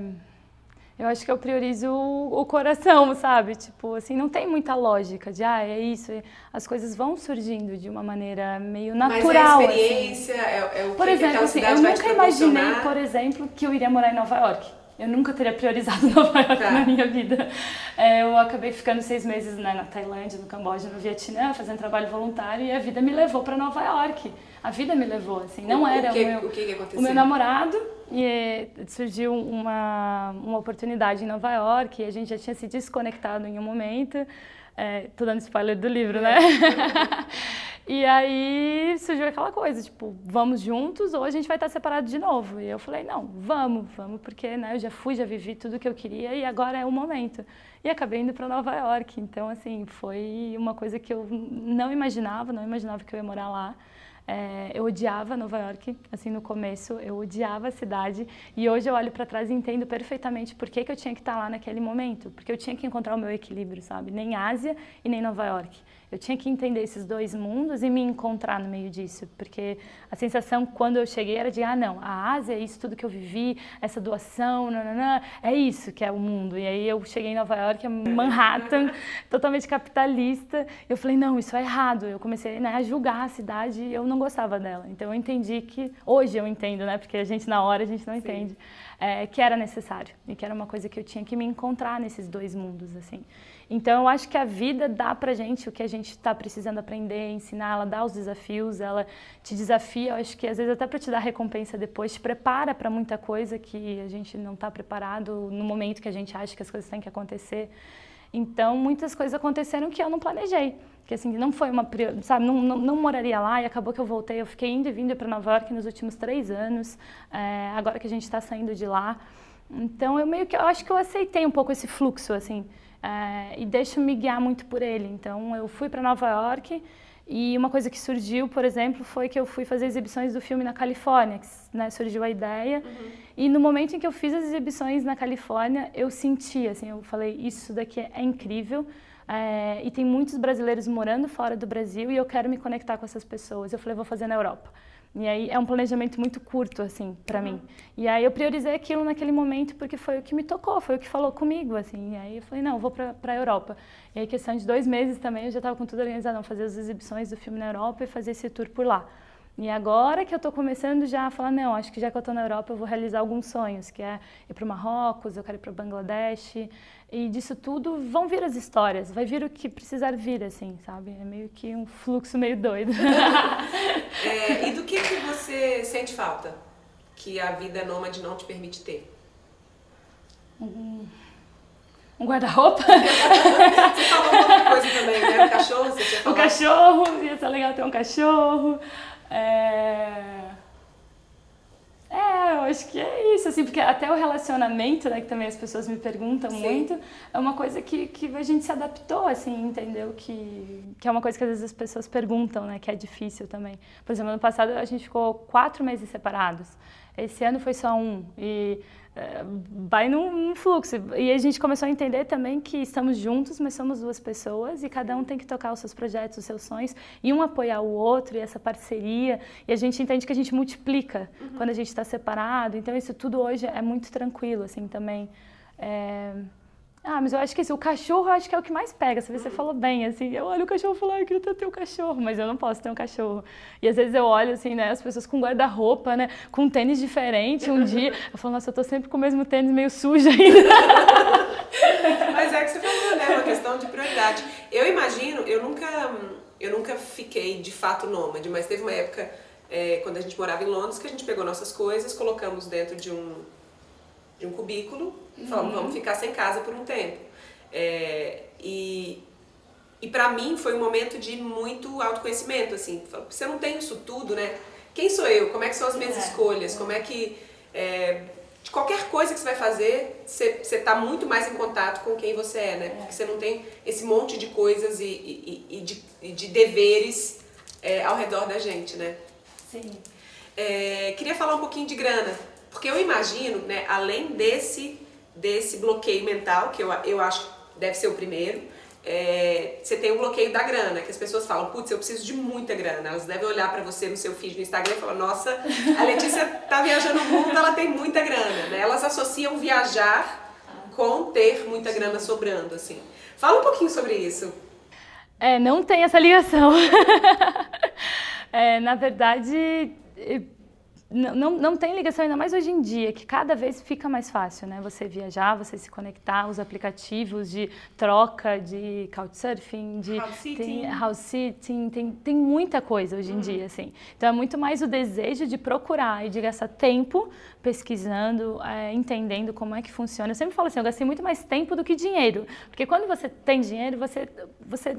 Eu acho que eu priorizo o, coração, sabe? Tipo, assim, não tem muita lógica de, ah, é isso. As coisas vão surgindo de uma maneira meio natural. Mas é a experiência, assim. é, é o por que exemplo, assim, eu nunca imaginei, por exemplo, que eu iria morar em Nova York. Eu nunca teria priorizado Nova York tá. na minha vida. É, eu acabei ficando seis meses né, na Tailândia, no Camboja, no Vietnã, fazendo trabalho voluntário e a vida me levou para Nova York. A vida me levou, assim, não o, era o, que, o, meu, o, que que o meu namorado e surgiu uma, uma oportunidade em Nova York e a gente já tinha se desconectado em um momento. É, tô dando spoiler do livro, né? e aí surgiu aquela coisa, tipo, vamos juntos ou a gente vai estar separado de novo. E eu falei, não, vamos, vamos, porque né, eu já fui, já vivi tudo que eu queria e agora é o momento. E acabei indo para Nova York. Então, assim, foi uma coisa que eu não imaginava, não imaginava que eu ia morar lá. É, eu odiava Nova York, assim, no começo, eu odiava a cidade. E hoje eu olho para trás e entendo perfeitamente por que, que eu tinha que estar lá naquele momento. Porque eu tinha que encontrar o meu equilíbrio, sabe? Nem Ásia e nem Nova York. Eu tinha que entender esses dois mundos e me encontrar no meio disso, porque a sensação quando eu cheguei era de, ah, não, a Ásia é isso tudo que eu vivi, essa doação, nananã, é isso que é o mundo. E aí eu cheguei em Nova York, Manhattan, totalmente capitalista. Eu falei, não, isso é errado. Eu comecei né, a julgar a cidade eu não gostava dela. Então eu entendi que, hoje eu entendo, né, porque a gente na hora a gente não Sim. entende, é, que era necessário e que era uma coisa que eu tinha que me encontrar nesses dois mundos, assim. Então, eu acho que a vida dá pra gente o que a gente está precisando aprender, ensinar, ela dá os desafios, ela te desafia, eu acho que às vezes até para te dar recompensa depois, te prepara para muita coisa que a gente não está preparado no momento que a gente acha que as coisas têm que acontecer. Então, muitas coisas aconteceram que eu não planejei. Que assim, não foi uma. Sabe, não, não, não moraria lá e acabou que eu voltei. Eu fiquei indo e vindo para Nova York nos últimos três anos, é, agora que a gente está saindo de lá. Então, eu meio que. Eu acho que eu aceitei um pouco esse fluxo, assim é, e deixo-me guiar muito por ele. Então, eu fui para Nova York e uma coisa que surgiu, por exemplo, foi que eu fui fazer exibições do filme na Califórnia, que né, surgiu a ideia. Uhum. E no momento em que eu fiz as exibições na Califórnia, eu senti, assim, eu falei, isso daqui é incrível. É, e tem muitos brasileiros morando fora do Brasil e eu quero me conectar com essas pessoas. Eu falei, vou fazer na Europa. E aí é um planejamento muito curto, assim, para mim. E aí eu priorizei aquilo naquele momento porque foi o que me tocou, foi o que falou comigo, assim. E aí eu falei, não, vou para a Europa. E aí, questão de dois meses também, eu já estava com tudo organizado, fazer as exibições do filme na Europa e fazer esse tour por lá. E agora que eu estou começando já a falar, não, acho que já que eu estou na Europa, eu vou realizar alguns sonhos, que é ir para o Marrocos, eu quero ir para o Bangladesh. E disso tudo vão vir as histórias, vai vir o que precisar vir, assim, sabe? É meio que um fluxo meio doido. é, e do que, que você sente falta que a vida nômade não te permite ter? Hum, um guarda-roupa. você falou outra coisa também, né? O cachorro, você tinha falado. O cachorro, ia ser legal ter um cachorro. É... É, eu acho que é isso, assim, porque até o relacionamento, né, que também as pessoas me perguntam Sim. muito, é uma coisa que, que a gente se adaptou, assim, entendeu? Que, que é uma coisa que às vezes as pessoas perguntam, né, que é difícil também. Por exemplo, ano passado a gente ficou quatro meses separados. Esse ano foi só um. E é, vai num, num, fluxo. E a gente começou a entender também que estamos juntos, mas somos duas pessoas e cada um tem que tocar os seus projetos, os seus sonhos, e um apoiar o outro, e essa parceria. E a gente entende que a gente multiplica uhum. quando a gente está separado. Então, isso tudo hoje é muito tranquilo, assim, também. É... Ah, mas eu acho que assim, o cachorro eu acho que é o que mais pega. Você, você falou bem, assim, eu olho o cachorro e falo, ah, eu queria ter um cachorro, mas eu não posso ter um cachorro. E às vezes eu olho, assim, né, as pessoas com guarda-roupa, né, com tênis diferente um dia, eu falo, nossa, eu tô sempre com o mesmo tênis meio sujo ainda. mas é que você falou, né, uma questão de prioridade. Eu imagino, eu nunca, eu nunca fiquei de fato nômade, mas teve uma época, é, quando a gente morava em Londres, que a gente pegou nossas coisas, colocamos dentro de um de um cubículo uhum. vamos ficar sem casa por um tempo. É, e e para mim foi um momento de muito autoconhecimento, assim, você não tem isso tudo, né? Quem sou eu? Como é que são as minhas é, escolhas? É. Como é que é, de qualquer coisa que você vai fazer, você, está muito mais em contato com quem você é, né? É. Porque você não tem esse monte de coisas e, e, e, de, e de, deveres é, ao redor da gente, né? Sim. É, queria falar um pouquinho de grana. Porque eu imagino, né, além desse, desse bloqueio mental, que eu, eu acho que deve ser o primeiro, é, você tem o bloqueio da grana, que as pessoas falam, putz, eu preciso de muita grana. Elas devem olhar para você no seu feed no Instagram e falar, nossa, a Letícia tá viajando o mundo, ela tem muita grana. Né? Elas associam viajar com ter muita grana sobrando, assim. Fala um pouquinho sobre isso. É, não tem essa ligação. é, na verdade, não, não tem ligação, ainda mais hoje em dia, que cada vez fica mais fácil, né? Você viajar, você se conectar, os aplicativos de troca, de couchsurfing, de house sitting, tem, house sitting tem, tem muita coisa hoje em uhum. dia, assim. Então é muito mais o desejo de procurar e de gastar tempo pesquisando, é, entendendo como é que funciona. Eu sempre falo assim, eu gastei muito mais tempo do que dinheiro, porque quando você tem dinheiro, você, você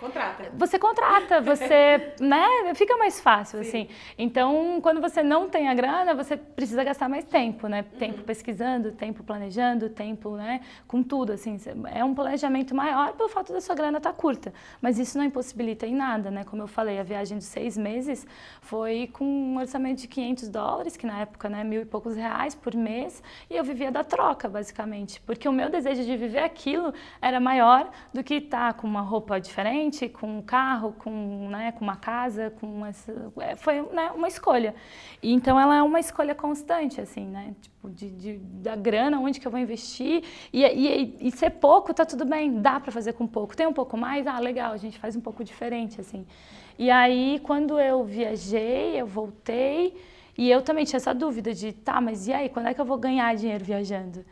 Contrata. Você contrata, você, né, fica mais fácil, Sim. assim. Então, quando você não tem a grana, você precisa gastar mais tempo, né? Tempo uhum. pesquisando, tempo planejando, tempo, né, com tudo, assim. É um planejamento maior pelo fato da sua grana estar tá curta. Mas isso não impossibilita em nada, né? Como eu falei, a viagem de seis meses foi com um orçamento de 500 dólares, que na época, né, mil e poucos reais por mês, e eu vivia da troca, basicamente. Porque o meu desejo de viver aquilo era maior do que estar tá com uma roupa diferente, com um carro, com, né, com uma casa, com essa, é, foi né, uma escolha. E então ela é uma escolha constante, assim, né? Tipo, de, de da grana, onde que eu vou investir. E, e, e ser pouco, tá tudo bem, dá para fazer com pouco. Tem um pouco mais, ah, legal, a gente faz um pouco diferente, assim. E aí, quando eu viajei, eu voltei, e eu também tinha essa dúvida de, tá, mas e aí, quando é que eu vou ganhar dinheiro viajando?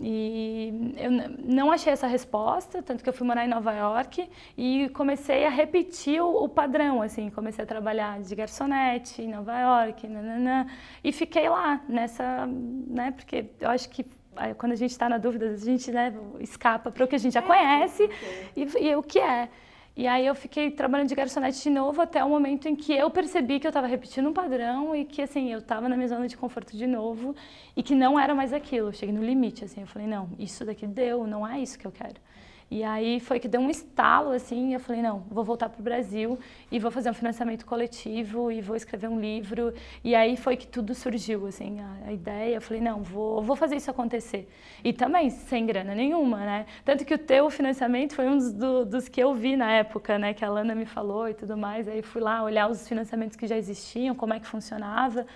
E eu não achei essa resposta, tanto que eu fui morar em Nova York e comecei a repetir o, o padrão, assim, comecei a trabalhar de garçonete em Nova York, nananã, e fiquei lá nessa, né, porque eu acho que quando a gente está na dúvida, a gente né, escapa para o que a gente já é, conhece e, e o que é. E aí eu fiquei trabalhando de garçonete de novo até o momento em que eu percebi que eu estava repetindo um padrão e que assim eu estava na minha zona de conforto de novo e que não era mais aquilo. Eu cheguei no limite assim, eu falei não, isso daqui deu, não é isso que eu quero. E aí foi que deu um estalo assim, eu falei, não, vou voltar para o Brasil e vou fazer um financiamento coletivo e vou escrever um livro. E aí foi que tudo surgiu, assim, a, a ideia. Eu falei, não, vou, vou fazer isso acontecer. E também sem grana nenhuma, né? Tanto que o teu financiamento foi um dos, do, dos que eu vi na época, né? Que a Lana me falou e tudo mais. Aí fui lá olhar os financiamentos que já existiam, como é que funcionava.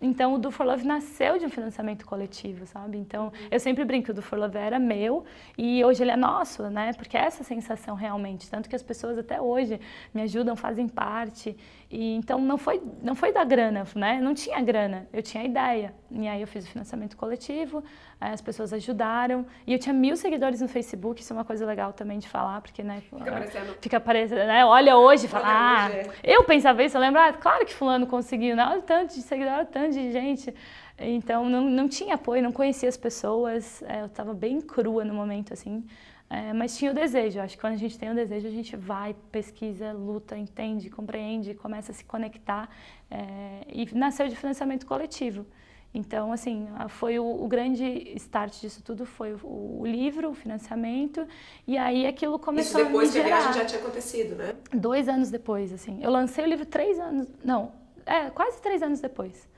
Então, o Do For Love nasceu de um financiamento coletivo, sabe? Então, eu sempre brinco que o Do For Love era meu e hoje ele é nosso, né? Porque é essa sensação realmente. Tanto que as pessoas até hoje me ajudam, fazem parte. E, então, não foi, não foi da grana, né? Não tinha grana, eu tinha ideia. E aí eu fiz o financiamento coletivo, as pessoas ajudaram. E eu tinha mil seguidores no Facebook, isso é uma coisa legal também de falar, porque, né? Fica aparecendo. Fica aparecendo, né? Olha hoje, fala, ah, eu pensava isso, eu lembro, ah, claro que fulano conseguiu, né? Olha tanto de seguidor, olha tanto de gente. Então, não, não tinha apoio, não conhecia as pessoas, é, eu estava bem crua no momento, assim. É, mas tinha o desejo, acho que quando a gente tem o desejo, a gente vai, pesquisa, luta, entende, compreende, começa a se conectar. É, e nasceu de financiamento coletivo. Então, assim, foi o, o, grande start disso tudo foi o, o, livro, o financiamento, e aí aquilo começou Isso depois a me gerar. que a viagem já tinha acontecido, né? Dois anos depois, assim. Eu lancei o livro três anos, não, é, quase três anos depois.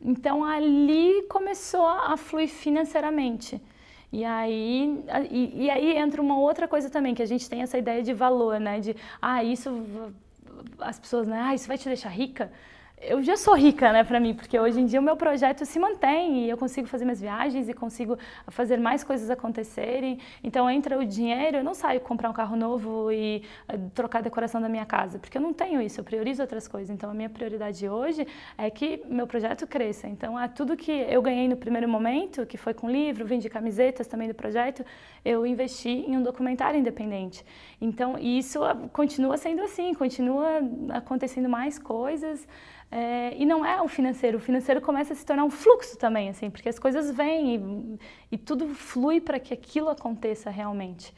Então, ali começou a fluir financeiramente. E aí, e, e, aí entra uma outra coisa também, que a gente tem essa ideia de valor, né? De, ah, isso, as pessoas, né? Ah, isso vai te deixar rica eu já sou rica, né, para mim, porque hoje em dia o meu projeto se mantém e eu consigo fazer minhas viagens e consigo fazer mais coisas acontecerem. Então entra o dinheiro, eu não saio comprar um carro novo e eh, trocar a decoração da minha casa, porque eu não tenho isso, eu priorizo outras coisas. Então a minha prioridade hoje é que meu projeto cresça. Então é tudo que eu ganhei no primeiro momento, que foi com livro, vendi camisetas também do projeto, eu investi em um documentário independente. Então isso ah, continua sendo assim, continua acontecendo mais coisas. É, e não é o financeiro, o financeiro começa a se tornar um fluxo também, assim, porque as coisas vêm e, e tudo flui para que aquilo aconteça realmente.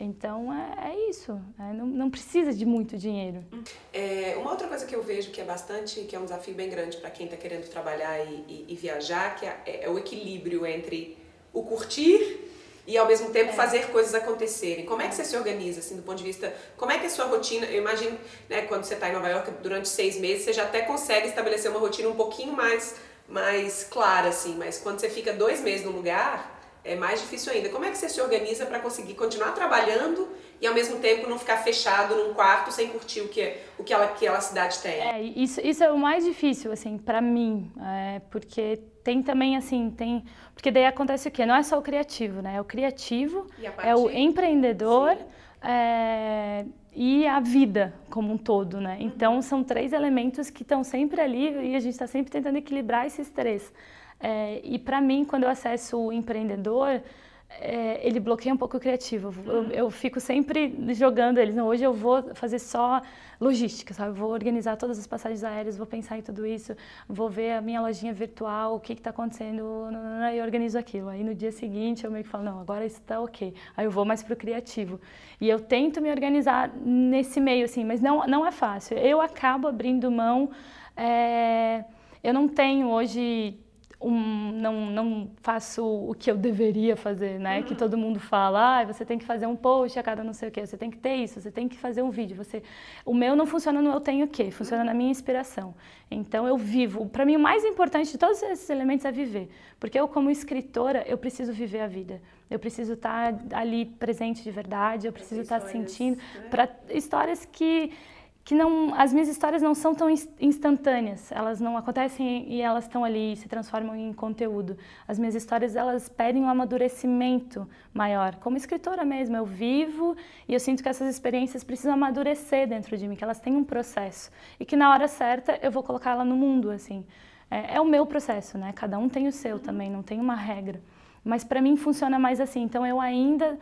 Então é, é isso, é, não, não, precisa de muito dinheiro. É, uma outra coisa que eu vejo que é bastante, que é um desafio bem grande para quem está querendo trabalhar e, e, e viajar, que é, é o equilíbrio entre o curtir e ao mesmo tempo é. fazer coisas acontecerem. Como é que você se organiza, assim, do ponto de vista, como é que é a sua rotina? Eu imagino, né, quando você está em Nova York durante seis meses, você já até consegue estabelecer uma rotina um pouquinho mais, mais clara, assim, mas quando você fica dois meses no lugar, é mais difícil ainda. Como é que você se organiza para conseguir continuar trabalhando e ao mesmo tempo não ficar fechado num quarto sem curtir o que, o que ela, aquela cidade tem? É, isso, isso é o mais difícil, assim, para mim, é, porque tem também assim, tem. Porque daí acontece o quê? Não é só o criativo, né? É o criativo, é o empreendedor é, e a vida como um todo, né? Uhum. Então são três elementos que estão sempre ali e a gente está sempre tentando equilibrar esses três. É, e para mim, quando eu acesso o empreendedor, é, ele bloqueia um pouco o criativo. Eu, eu, fico sempre jogando eles. Não, hoje eu vou fazer só logística, sabe? Vou organizar todas as passagens aéreas, vou pensar em tudo isso, vou ver a minha lojinha virtual, o que está acontecendo, e organizo aquilo. Aí no dia seguinte eu meio que falo, não, agora isso está ok. Aí eu vou mais para o criativo. E eu tento me organizar nesse meio, assim, mas não, não é fácil. Eu acabo abrindo mão. É, eu não tenho hoje um, não, não faço o que eu deveria fazer, né? Uhum. Que todo mundo fala, ah, você tem que fazer um post a cada não sei o quê, você tem que ter isso, você tem que fazer um vídeo. Você, o meu não funciona no eu tenho o quê, funciona na minha inspiração. Então eu vivo. Para mim o mais importante de todos esses elementos é viver, porque eu como escritora eu preciso viver a vida. Eu preciso estar ali presente de verdade, eu preciso estar sentindo né? para histórias que que não, as minhas histórias não são tão instantâneas, elas não acontecem e elas estão ali e se transformam em conteúdo. As minhas histórias elas pedem um amadurecimento maior. Como escritora mesmo, eu vivo e eu sinto que essas experiências precisam amadurecer dentro de mim, que elas têm um processo e que na hora certa eu vou colocá-la no mundo assim. É, é, o meu processo, né? Cada um tem o seu também, não tem uma regra. Mas para mim funciona mais assim. Então eu ainda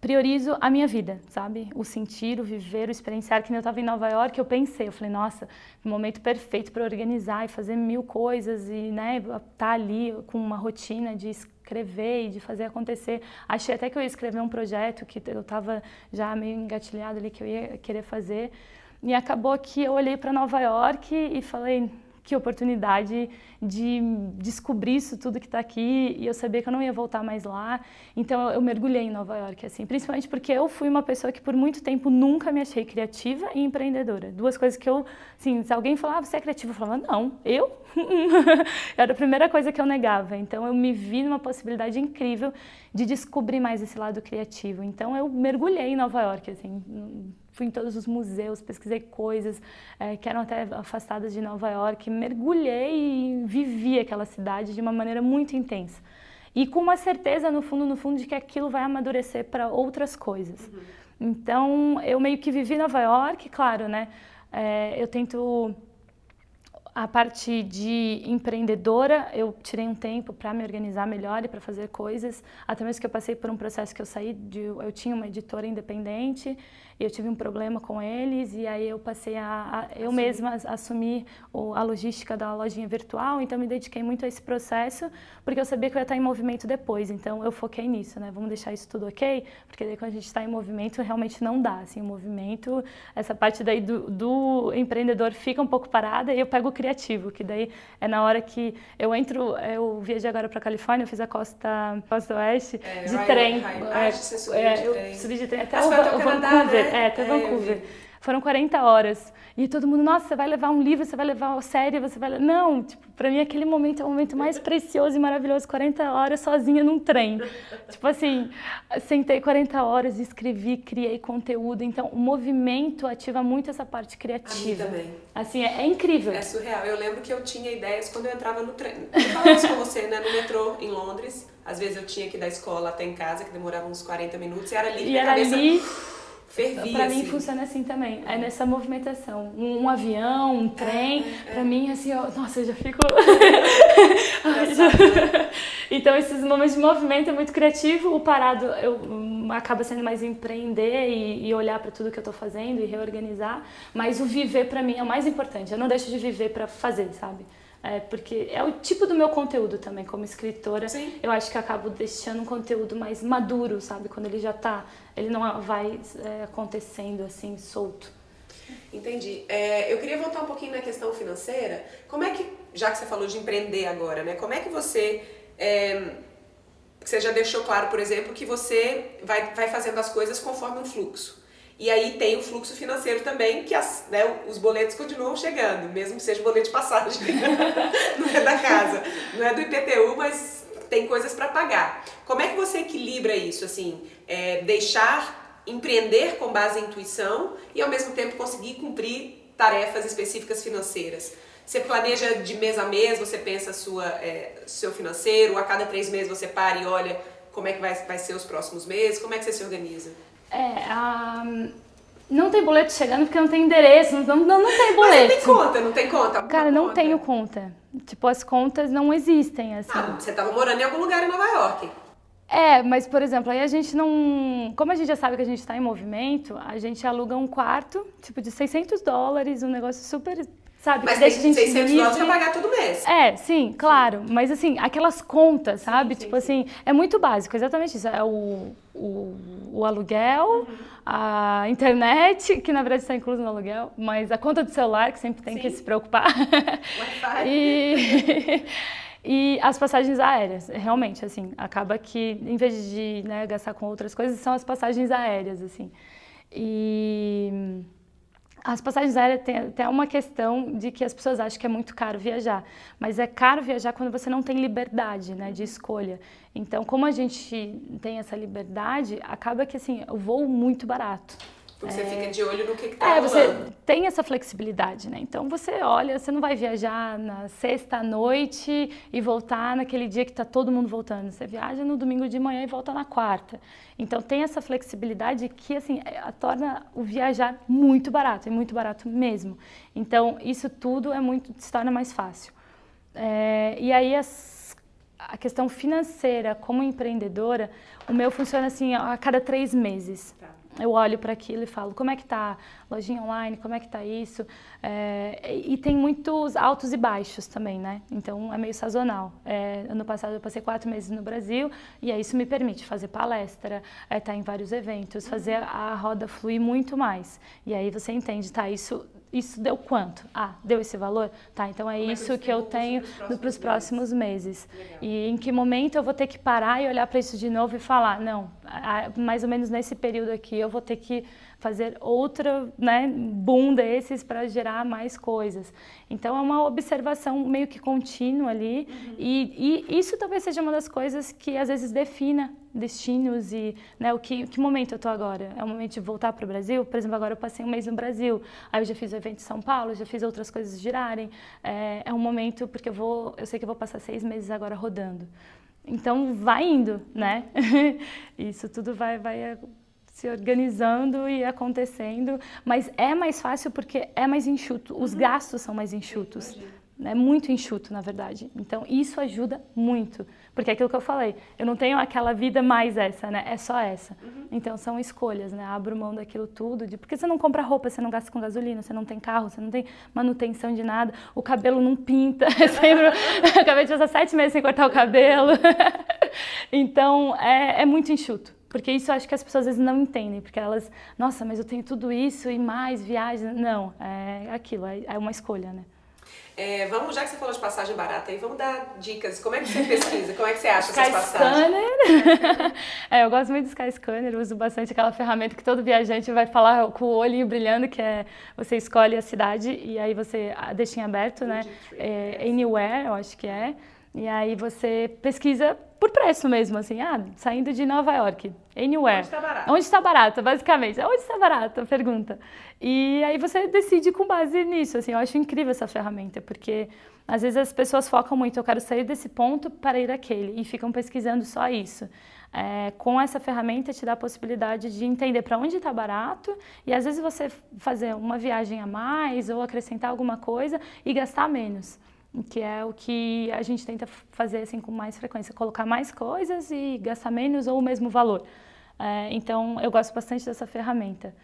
priorizo a minha vida, sabe? O sentir, o viver, o experienciar. Que eu estava em Nova York, eu pensei, eu falei, nossa, momento perfeito para organizar e fazer mil coisas e, né, estar tá ali com uma rotina de escrever e de fazer acontecer. Achei até que eu ia escrever um projeto que eu estava já meio engatilhado ali que eu ia querer fazer. E acabou que eu olhei para Nova York e falei, que oportunidade de descobrir isso tudo que está aqui e eu sabia que eu não ia voltar mais lá. Então eu mergulhei em Nova York, assim, principalmente porque eu fui uma pessoa que por muito tempo nunca me achei criativa e empreendedora. Duas coisas que eu, assim, se alguém falava, ah, você é criativa, eu falava, não, eu? Era a primeira coisa que eu negava. Então eu me vi numa possibilidade incrível de descobrir mais esse lado criativo. Então eu mergulhei em Nova York, assim, fui em todos os museus, pesquisei coisas é, que eram até afastadas de Nova York, mergulhei e vivi aquela cidade de uma maneira muito intensa. E com uma certeza, no fundo, no fundo, de que aquilo vai amadurecer para outras coisas. Uhum. Então, eu meio que vivi Nova York, claro, né? É, eu tento a parte de empreendedora, eu tirei um tempo para me organizar melhor e para fazer coisas. Até mesmo que eu passei por um processo que eu saí de, eu tinha uma editora independente e eu tive um problema com eles e aí eu passei a, a eu mesma assumir a logística da lojinha virtual, então me dediquei muito a esse processo, porque eu sabia que eu ia estar em movimento depois, então eu foquei nisso, né? Vamos deixar isso tudo ok, porque daí quando a gente está em movimento realmente não dá, assim, o movimento, essa parte daí do, do empreendedor fica um pouco parada e eu pego o criativo, que daí é na hora que eu entro, eu viajei agora para Califórnia, eu fiz a costa, costa oeste É, de Ryan- trem, Ryan- é, é, de eu trem. subi de trem até o, o Canadá, Vancouver, né? É, até É, Vancouver. Foram 40 horas. E todo mundo, nossa, você vai levar um livro, você vai levar uma série, você vai... le-" Não, tipo, pra mim aquele momento é o momento mais precioso e maravilhoso. 40 horas sozinha num trem. tipo assim, sentei 40 horas, escrevi, criei conteúdo. Então, o movimento ativa muito essa parte criativa. também. Assim, é, é incrível. É surreal. Eu lembro que eu tinha ideias quando eu entrava no trem. Eu falava isso com você, né? No metrô em Londres. Às vezes eu tinha que ir da escola até em casa, que demorava uns 40 minutos, e era ali E minha era cabeça ali, fervia. pra mim assim. funciona assim também. É nessa movimentação. Um, um avião, um trem, pra mim assim, ó, nossa, eu já fico. Então esses momentos de movimento é muito criativo. O parado eu hum, acaba sendo mais empreender e, e olhar pra tudo que eu tô fazendo e reorganizar. Mas o viver pra mim é o mais importante. Eu não deixo de viver pra fazer, sabe? É, porque é o tipo do meu conteúdo também, como escritora. Sim. Eu acho que eu acabo deixando um conteúdo mais maduro, sabe? Quando ele já tá, ele não vai é, acontecendo assim, solto. Entendi. É, eu queria voltar um pouquinho na questão financeira. Como é que, já que você falou de empreender agora, né? Como é que você. é, você já deixou claro, por exemplo, que você vai, vai fazendo as coisas conforme um fluxo. E aí tem o fluxo financeiro também, que as, né, os boletos continuam chegando, mesmo que seja boleto de passagem. não é da casa, não é do IPTU, mas tem coisas para pagar. Como é que você equilibra isso? Assim, é, deixar empreender com base em intuição e ao mesmo tempo conseguir cumprir tarefas específicas financeiras. Você planeja de mês a mês, você pensa sua, é, seu financeiro, a cada três meses você para e olha como é que vai, vai ser os próximos meses, como é que você se organiza? É, a... não tem boleto chegando porque não tem endereço, não, não, não tem Mas boleto. não tem conta, não tem conta? Cara, não conta? tenho conta. Tipo, as contas não existem, assim. Ah, você estava morando em algum lugar em Nova York. É, mas por exemplo, aí a gente não. Como a gente já sabe que a gente está em movimento, a gente aluga um quarto, tipo, de 600 dólares, um negócio super. Sabe? Mas deixa a gente 600 dólares pra pagar todo mês. É, sim, claro. Mas assim, aquelas contas, sabe? sim, tipo assim, é muito básico, exatamente isso. É o, o, o aluguel, a internet, que na verdade está incluso no aluguel, mas a conta do celular, que sempre tem que Sim. se preocupar. Wi-Fi. e, e as passagens aéreas, realmente, assim, acaba que em vez de né, gastar com outras coisas, são as passagens aéreas, assim. E as passagens aéreas tem até uma questão de que as pessoas acham que é muito caro viajar, mas é caro viajar quando você não tem liberdade, né, de escolha. Então, como a gente tem essa liberdade, acaba que assim, eu voo muito barato. Porque você fica de olho no que, que tá É, você rolando. tem essa flexibilidade, né? Então você olha, você não vai viajar na sexta noite e voltar naquele dia que está todo mundo voltando. Você viaja no domingo de manhã e volta na quarta. Então tem essa flexibilidade que assim é, torna o viajar muito barato, é muito barato mesmo. Então isso tudo é muito se torna mais fácil. É, e aí as, a questão financeira como empreendedora, o meu funciona assim a cada três meses. Tá. Eu olho para aquilo e falo, como é que tá lojinha online, como é que tá isso? É, e tem muitos altos e baixos também, né? Então é meio sazonal. É, ano passado eu passei quatro meses no Brasil e aí isso me permite fazer palestra, estar em vários eventos, fazer a roda fluir muito mais. E aí você entende, tá? Isso isso deu quanto? Ah, deu esse valor? Tá, então é Como é isso você que eu tenho para os próximos meses. Legal. E em que momento eu vou ter que parar e olhar para isso de novo e falar, não, mais ou menos nesse período aqui eu vou ter que fazer outra, né, boom desses para gerar mais coisas. Então é uma observação meio que contínua ali e, e isso talvez seja uma das coisas que às vezes defina destinos e né, o que, que momento eu tô agora. É o momento de voltar para o Brasil? Por exemplo, agora eu passei um mês no Brasil, aí eu já fiz o evento em São Paulo, já fiz outras coisas girarem. É, é um momento porque eu vou, eu sei que eu vou passar seis meses agora rodando. Então vai indo, né? Isso tudo vai, vai se organizando e acontecendo, mas é mais fácil porque é mais enxuto, os gastos são mais enxutos. É muito enxuto, na verdade. Então, isso ajuda muito. Porque é aquilo que eu falei, eu não tenho aquela vida mais essa, né? É só essa. Uhum. Então, são escolhas, né? Abro mão daquilo tudo. De, porque você não compra roupa, você não gasta com gasolina, você não tem carro, você não tem manutenção de nada, o cabelo não pinta. Sempre, acabei de passar sete meses sem cortar o cabelo. então, é, é muito enxuto. Porque isso eu acho que as pessoas às vezes não entendem, porque elas, nossa, mas eu tenho tudo isso e mais viagens. Não, é aquilo, é, é uma escolha, né? É, vamos, já que você falou de passagem barata aí, vamos dar dicas. Como é que você pesquisa? Como é que você acha essas passagens? Scanner. é, eu gosto muito do Sky Scanner, uso bastante aquela ferramenta que todo viajante vai falar com o olhinho brilhando, que é você escolhe a cidade e aí você deixa em aberto, né? É, anywhere, eu acho que é. E aí você pesquisa por preço mesmo, assim, ah, saindo de Nova York, anywhere. Onde está barato? Onde está barato, basicamente. Onde está barato? Pergunta. E aí você decide com base nisso, assim, eu acho incrível essa ferramenta, porque às vezes as pessoas focam muito, eu quero sair desse ponto para ir àquele, e ficam pesquisando só isso. É, com essa ferramenta te dá a possibilidade de entender para onde está barato e às vezes você fazer uma viagem a mais ou acrescentar alguma coisa e gastar menos que é o que a gente tenta fazer assim com mais frequência, colocar mais coisas e gastar menos ou o mesmo valor. É, então, eu gosto bastante dessa ferramenta.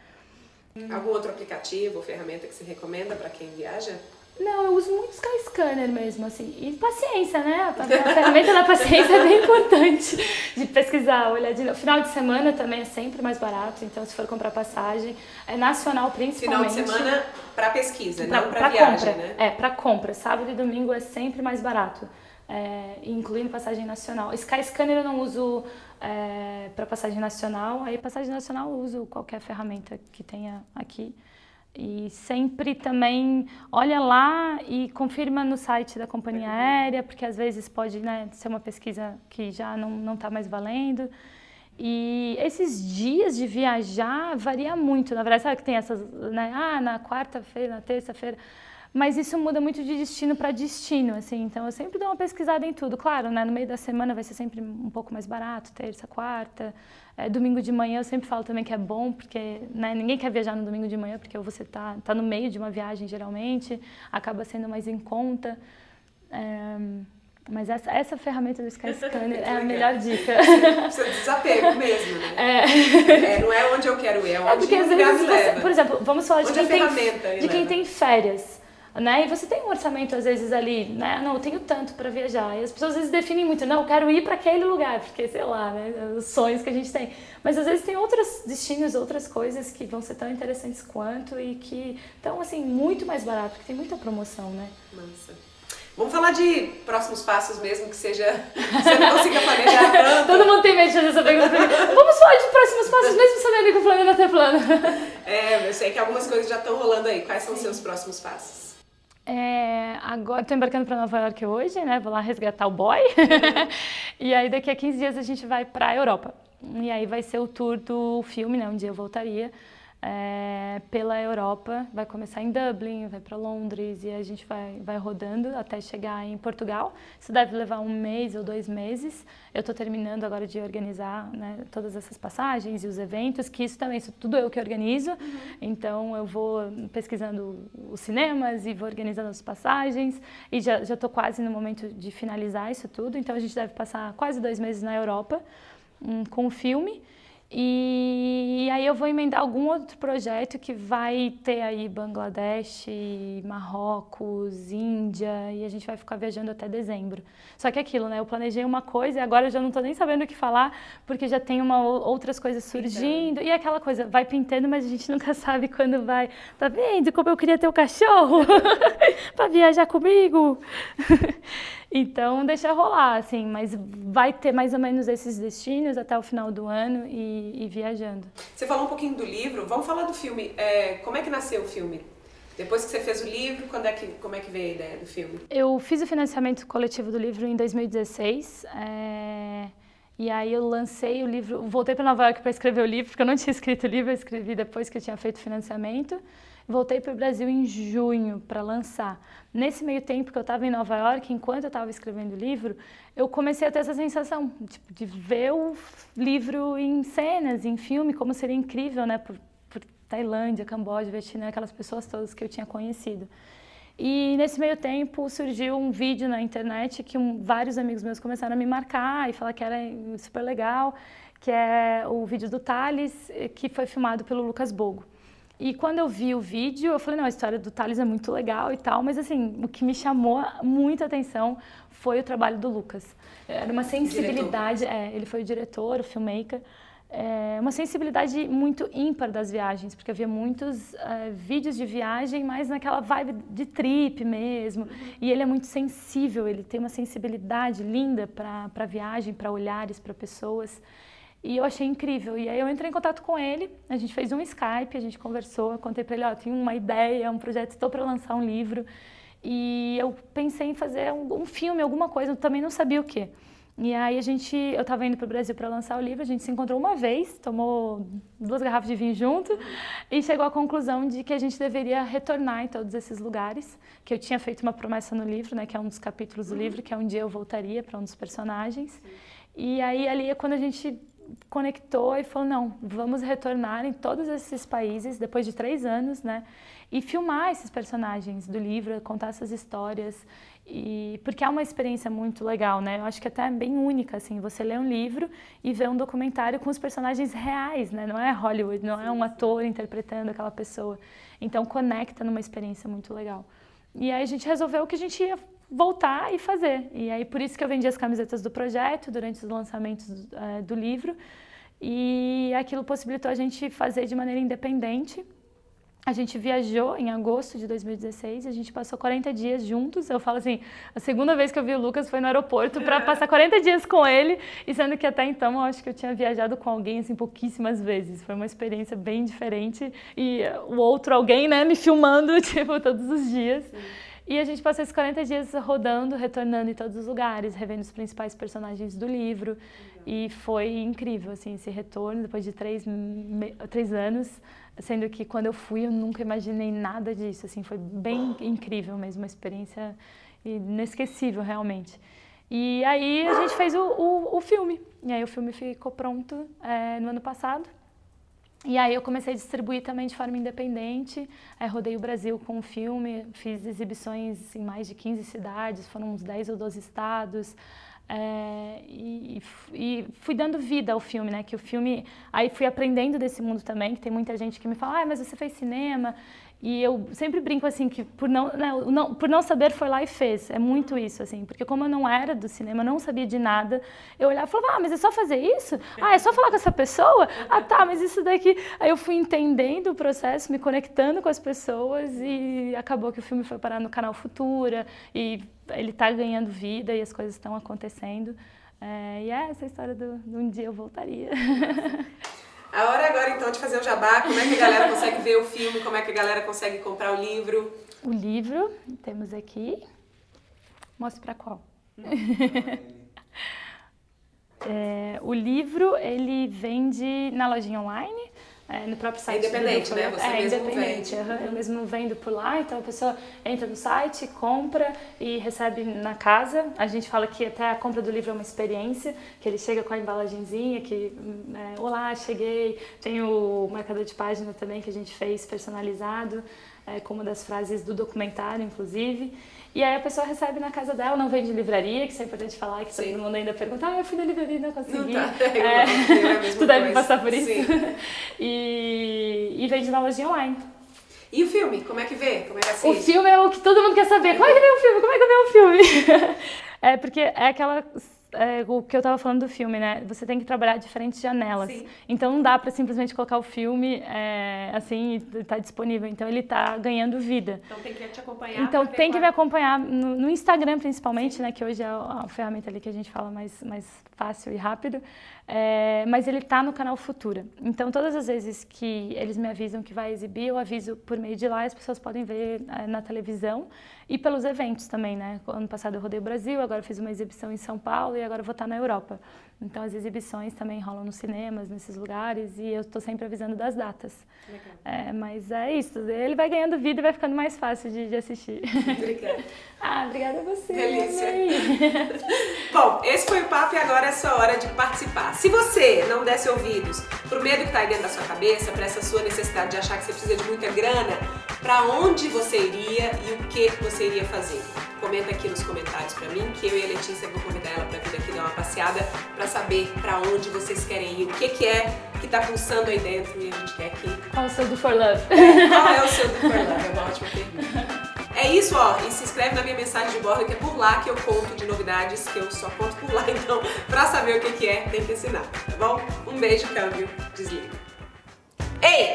Algum outro aplicativo ou ferramenta que você recomenda para quem viaja? Não, eu uso muito Skyscanner mesmo, assim. E paciência, né? A ferramenta da paciência é bem importante de pesquisar, olhar de Final de semana também é sempre mais barato, então se for comprar passagem, é nacional principalmente. Final de semana para pesquisa, pra, não para viagem, compra. né? É, para compra. Sábado e domingo é sempre mais barato, é, incluindo passagem nacional. Skyscanner eu não uso é, para passagem nacional, aí passagem nacional eu uso qualquer ferramenta que tenha aqui. E sempre também olha lá e confirma no site da companhia aérea, porque às vezes pode né, ser uma pesquisa que já não está mais valendo. E esses dias de viajar varia muito. Na verdade, sabe que tem essas, né? Ah, na quarta-feira, na terça-feira. Mas isso muda muito de destino para destino, assim. Então, eu sempre dou uma pesquisada em tudo. Claro, né? No meio da semana vai ser sempre um pouco mais barato, terça, quarta. É, domingo de manhã eu sempre falo também que é bom, porque né, ninguém quer viajar no domingo de manhã, porque você tá, tá no meio de uma viagem, geralmente. Acaba sendo mais em conta. É, mas essa, essa ferramenta do Sky Scanner é a melhor dica. Precisa de desapego mesmo, né? É. é. Não é onde eu quero ir, é onde é porque, às vezes, você, Por exemplo, vamos falar de quem, tem, de quem tem férias né? E você tem um orçamento às vezes ali, né? Não, eu tenho tanto para viajar. E as pessoas às vezes definem muito, não, eu quero ir para aquele lugar, porque sei lá, né? Os sonhos que a gente tem. Mas às vezes tem outros destinos, outras coisas que vão ser tão interessantes quanto e que estão assim muito mais barato, porque tem muita promoção, né? Nossa. Vamos falar de próximos passos mesmo, que seja. Você não consiga planejar tanto. Todo mundo tem medo de fazer essa pergunta. Vamos falar de próximos passos mesmo sabendo que o plano ainda plano. É, eu sei que algumas coisas já estão rolando aí. Quais são os seus próximos passos? É, agora estou embarcando para Nova York hoje, né? Vou lá resgatar o boy. e aí daqui a 15 dias a gente vai para a Europa. E aí vai ser o tour do filme, né? Um dia eu voltaria é, pela Europa. Vai começar em Dublin, vai para Londres e a gente vai, vai rodando até chegar em Portugal. Isso deve levar um mês ou dois meses. Eu estou terminando agora de organizar né, todas essas passagens e os eventos, que isso também, isso tudo eu que organizo. Uhum. Então eu vou pesquisando os cinemas e vou organizando as passagens. E já estou quase no momento de finalizar isso tudo. Então a gente deve passar quase dois meses na Europa um, com o filme. E aí eu vou emendar algum outro projeto que vai ter aí Bangladesh, Marrocos, Índia, e a gente vai ficar viajando até dezembro. Só que é aquilo, né? Eu planejei uma coisa e agora eu já não estou nem sabendo o que falar, porque já tem uma, outras coisas surgindo. Então. E aquela coisa, vai pintando, mas a gente nunca sabe quando vai. Tá vendo como eu queria ter o um cachorro para viajar comigo? Então, deixa rolar, assim, mas vai ter mais ou menos esses destinos até o final do ano e, e viajando. Você falou um pouquinho do livro, vamos falar do filme. É, como é que nasceu o filme? Depois que você fez o livro, quando é que, como é que veio a ideia do filme? Eu fiz o financiamento coletivo do livro em 2016. É... E aí eu lancei o livro, voltei para Nova York para escrever o livro, porque eu não tinha escrito o livro, eu escrevi depois que eu tinha feito o financiamento. Voltei para o Brasil em junho para lançar. Nesse meio tempo que eu estava em Nova York, enquanto eu estava escrevendo o livro, eu comecei a ter essa sensação tipo, de ver o livro em cenas, em filme, como seria incrível, né? Por, por Tailândia, Camboja, Vietnã, aquelas pessoas todas que eu tinha conhecido. E nesse meio tempo surgiu um vídeo na internet que um, vários amigos meus começaram a me marcar e falar que era super legal, que é o vídeo do Thales, que foi filmado pelo Lucas Bogo. E quando eu vi o vídeo, eu falei, não, a história do Thales é muito legal e tal, mas assim, o que me chamou muita atenção foi o trabalho do Lucas. Era uma sensibilidade, é, ele foi o diretor, o filmmaker, é, uma sensibilidade muito ímpar das viagens, porque havia muitos é, vídeos de viagem, mas naquela vibe de trip mesmo. E ele é muito sensível, ele tem uma sensibilidade linda para viagem, para olhares, para pessoas. E eu achei incrível. E aí eu entrei em contato com ele, a gente fez um Skype, a gente conversou, eu contei para ele, ó, oh, tenho uma ideia, um projeto, estou para lançar um livro. E eu pensei em fazer um, um filme, alguma coisa, eu também não sabia o quê. E aí a gente, eu estava indo para o Brasil para lançar o livro, a gente se encontrou uma vez, tomou duas garrafas de vinho junto e chegou à conclusão de que a gente deveria retornar em todos esses lugares, que eu tinha feito uma promessa no livro, né, que é um dos capítulos do livro, que é um dia eu voltaria para um dos personagens. E aí ali é quando a gente conectou e falou não, vamos retornar em todos esses países depois de três anos, né, e filmar esses personagens do livro, contar essas histórias e porque é uma experiência muito legal, né? Eu acho que até é bem única assim, você lê um livro e vê um documentário com os personagens reais, né? Não é Hollywood, não é um ator interpretando aquela pessoa. Então conecta numa experiência muito legal. E aí a gente resolveu que a gente ia voltar e fazer. E aí por isso que eu vendi as camisetas do projeto durante os lançamentos uh, do livro. E aquilo possibilitou a gente fazer de maneira independente a gente viajou em agosto de 2016, a gente passou 40 dias juntos. Eu falo assim, a segunda vez que eu vi o Lucas foi no aeroporto para passar 40 dias com ele, e sendo que até então eu acho que eu tinha viajado com alguém assim pouquíssimas vezes. Foi uma experiência bem diferente e o outro alguém, né, me filmando tipo todos os dias. Sim. E a gente passou esses 40 dias rodando, retornando em todos os lugares, revendo os principais personagens do livro. E foi incrível, assim, esse retorno depois de três, três anos sendo que quando eu fui eu nunca imaginei nada disso, assim, foi bem incrível mesmo, uma experiência inesquecível realmente. E aí a gente fez o, o, o filme, e aí o filme ficou pronto é, no ano passado. E aí eu comecei a distribuir também de forma independente, é, rodei o Brasil com o filme, fiz exibições em mais de 15 cidades, foram uns 10 ou 12 estados, é, e, e, fui dando vida ao filme, né? Que o filme, aí fui aprendendo desse mundo também, que tem muita gente que me fala, ah, mas você fez cinema. E eu sempre brinco assim que por não, né, não, por não saber foi lá e fez. É muito isso assim, porque como eu não era do cinema, não sabia de nada, eu olhava e falava: "Ah, mas é só fazer isso? Ah, é só falar com essa pessoa? Ah, tá, mas isso daqui". Aí eu fui entendendo o processo, me conectando com as pessoas e acabou que o filme foi parar no canal Futura e ele está ganhando vida e as coisas estão acontecendo. É, e é essa história do, do um dia eu voltaria. A hora agora então de fazer o jabá, como é que a galera consegue ver o filme, como é que a galera consegue comprar o livro? O livro, temos aqui. Mostre para qual? é, o livro, ele vende na lojinha online, é, no próprio site. É independente, né? Você é, mesmo independente. vende. Uhum. Eu mesmo vendo por lá, então a pessoa entra no site, compra e recebe na casa. A gente fala que até a compra do livro é uma experiência, que ele chega com a embalagenzinha, que é, olá, cheguei. Tem o marcador de página também que a gente fez personalizado, é, com uma das frases do documentário, inclusive. E aí a pessoa recebe na casa dela, não vem de livraria, que isso é importante falar, que Sim. todo mundo ainda pergunta, ah, eu fui na livraria e não consegui. Não tá, é, é tu deve passar por isso. e, e vende na lojinha online. E o filme, como é que vê? Como é que assiste? O filme é o que todo mundo quer saber. Como é que vê o filme? Como é que vê o filme? é porque é aquela é, o que eu estava falando do filme, né? Você tem que trabalhar diferentes janelas. Sim. Então não dá para simplesmente colocar o filme é, assim e está disponível. Então ele está ganhando vida. Então tem que te acompanhar. Então tem que me acompanhar no, no Instagram principalmente, Sim. né? Que hoje é a, a ferramenta ali que a gente fala mais, mais fácil e rápido. É, mas ele está no canal Futura. Então, todas as vezes que eles me avisam que vai exibir, eu aviso por meio de lá, as pessoas podem ver é, na televisão e pelos eventos também, né? Ano passado eu rodei o Brasil, agora fiz uma exibição em São Paulo e agora vou estar na Europa. Então, as exibições também rolam nos cinemas, nesses lugares, e eu estou sempre avisando das datas. Legal. É, mas é isso, ele vai ganhando vida e vai ficando mais fácil de, de assistir. Obrigada. ah, obrigada a você. Delícia. Bom, esse foi o papo e agora é sua hora de participar. Se você não desse ouvidos pro medo que está aí dentro da sua cabeça, para essa sua necessidade de achar que você precisa de muita grana, para onde você iria e o que você iria fazer. Comenta aqui nos comentários para mim que eu e a Letícia vou convidar ela para vir aqui dar uma passeada para saber para onde vocês querem ir, o que, que é que tá pulsando aí dentro e a gente quer que. Qual o seu do For Love? É, qual é o seu do For Love? É uma ótima pergunta. É isso, ó. E se inscreve na minha mensagem de bordo, que é por lá que eu conto de novidades, que eu só conto por lá. Então, pra saber o que, que é, tem que ensinar, tá bom? Um beijo, câmbio, desliga. Ei,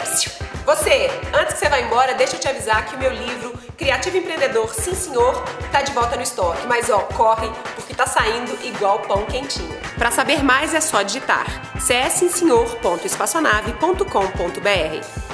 você, antes que você vá embora, deixa eu te avisar que o meu livro Criativo Empreendedor, sim senhor, tá de volta no estoque. Mas ó, corre, porque tá saindo igual pão quentinho. Para saber mais é só digitar cssimsenhor.espaçonave.com.br.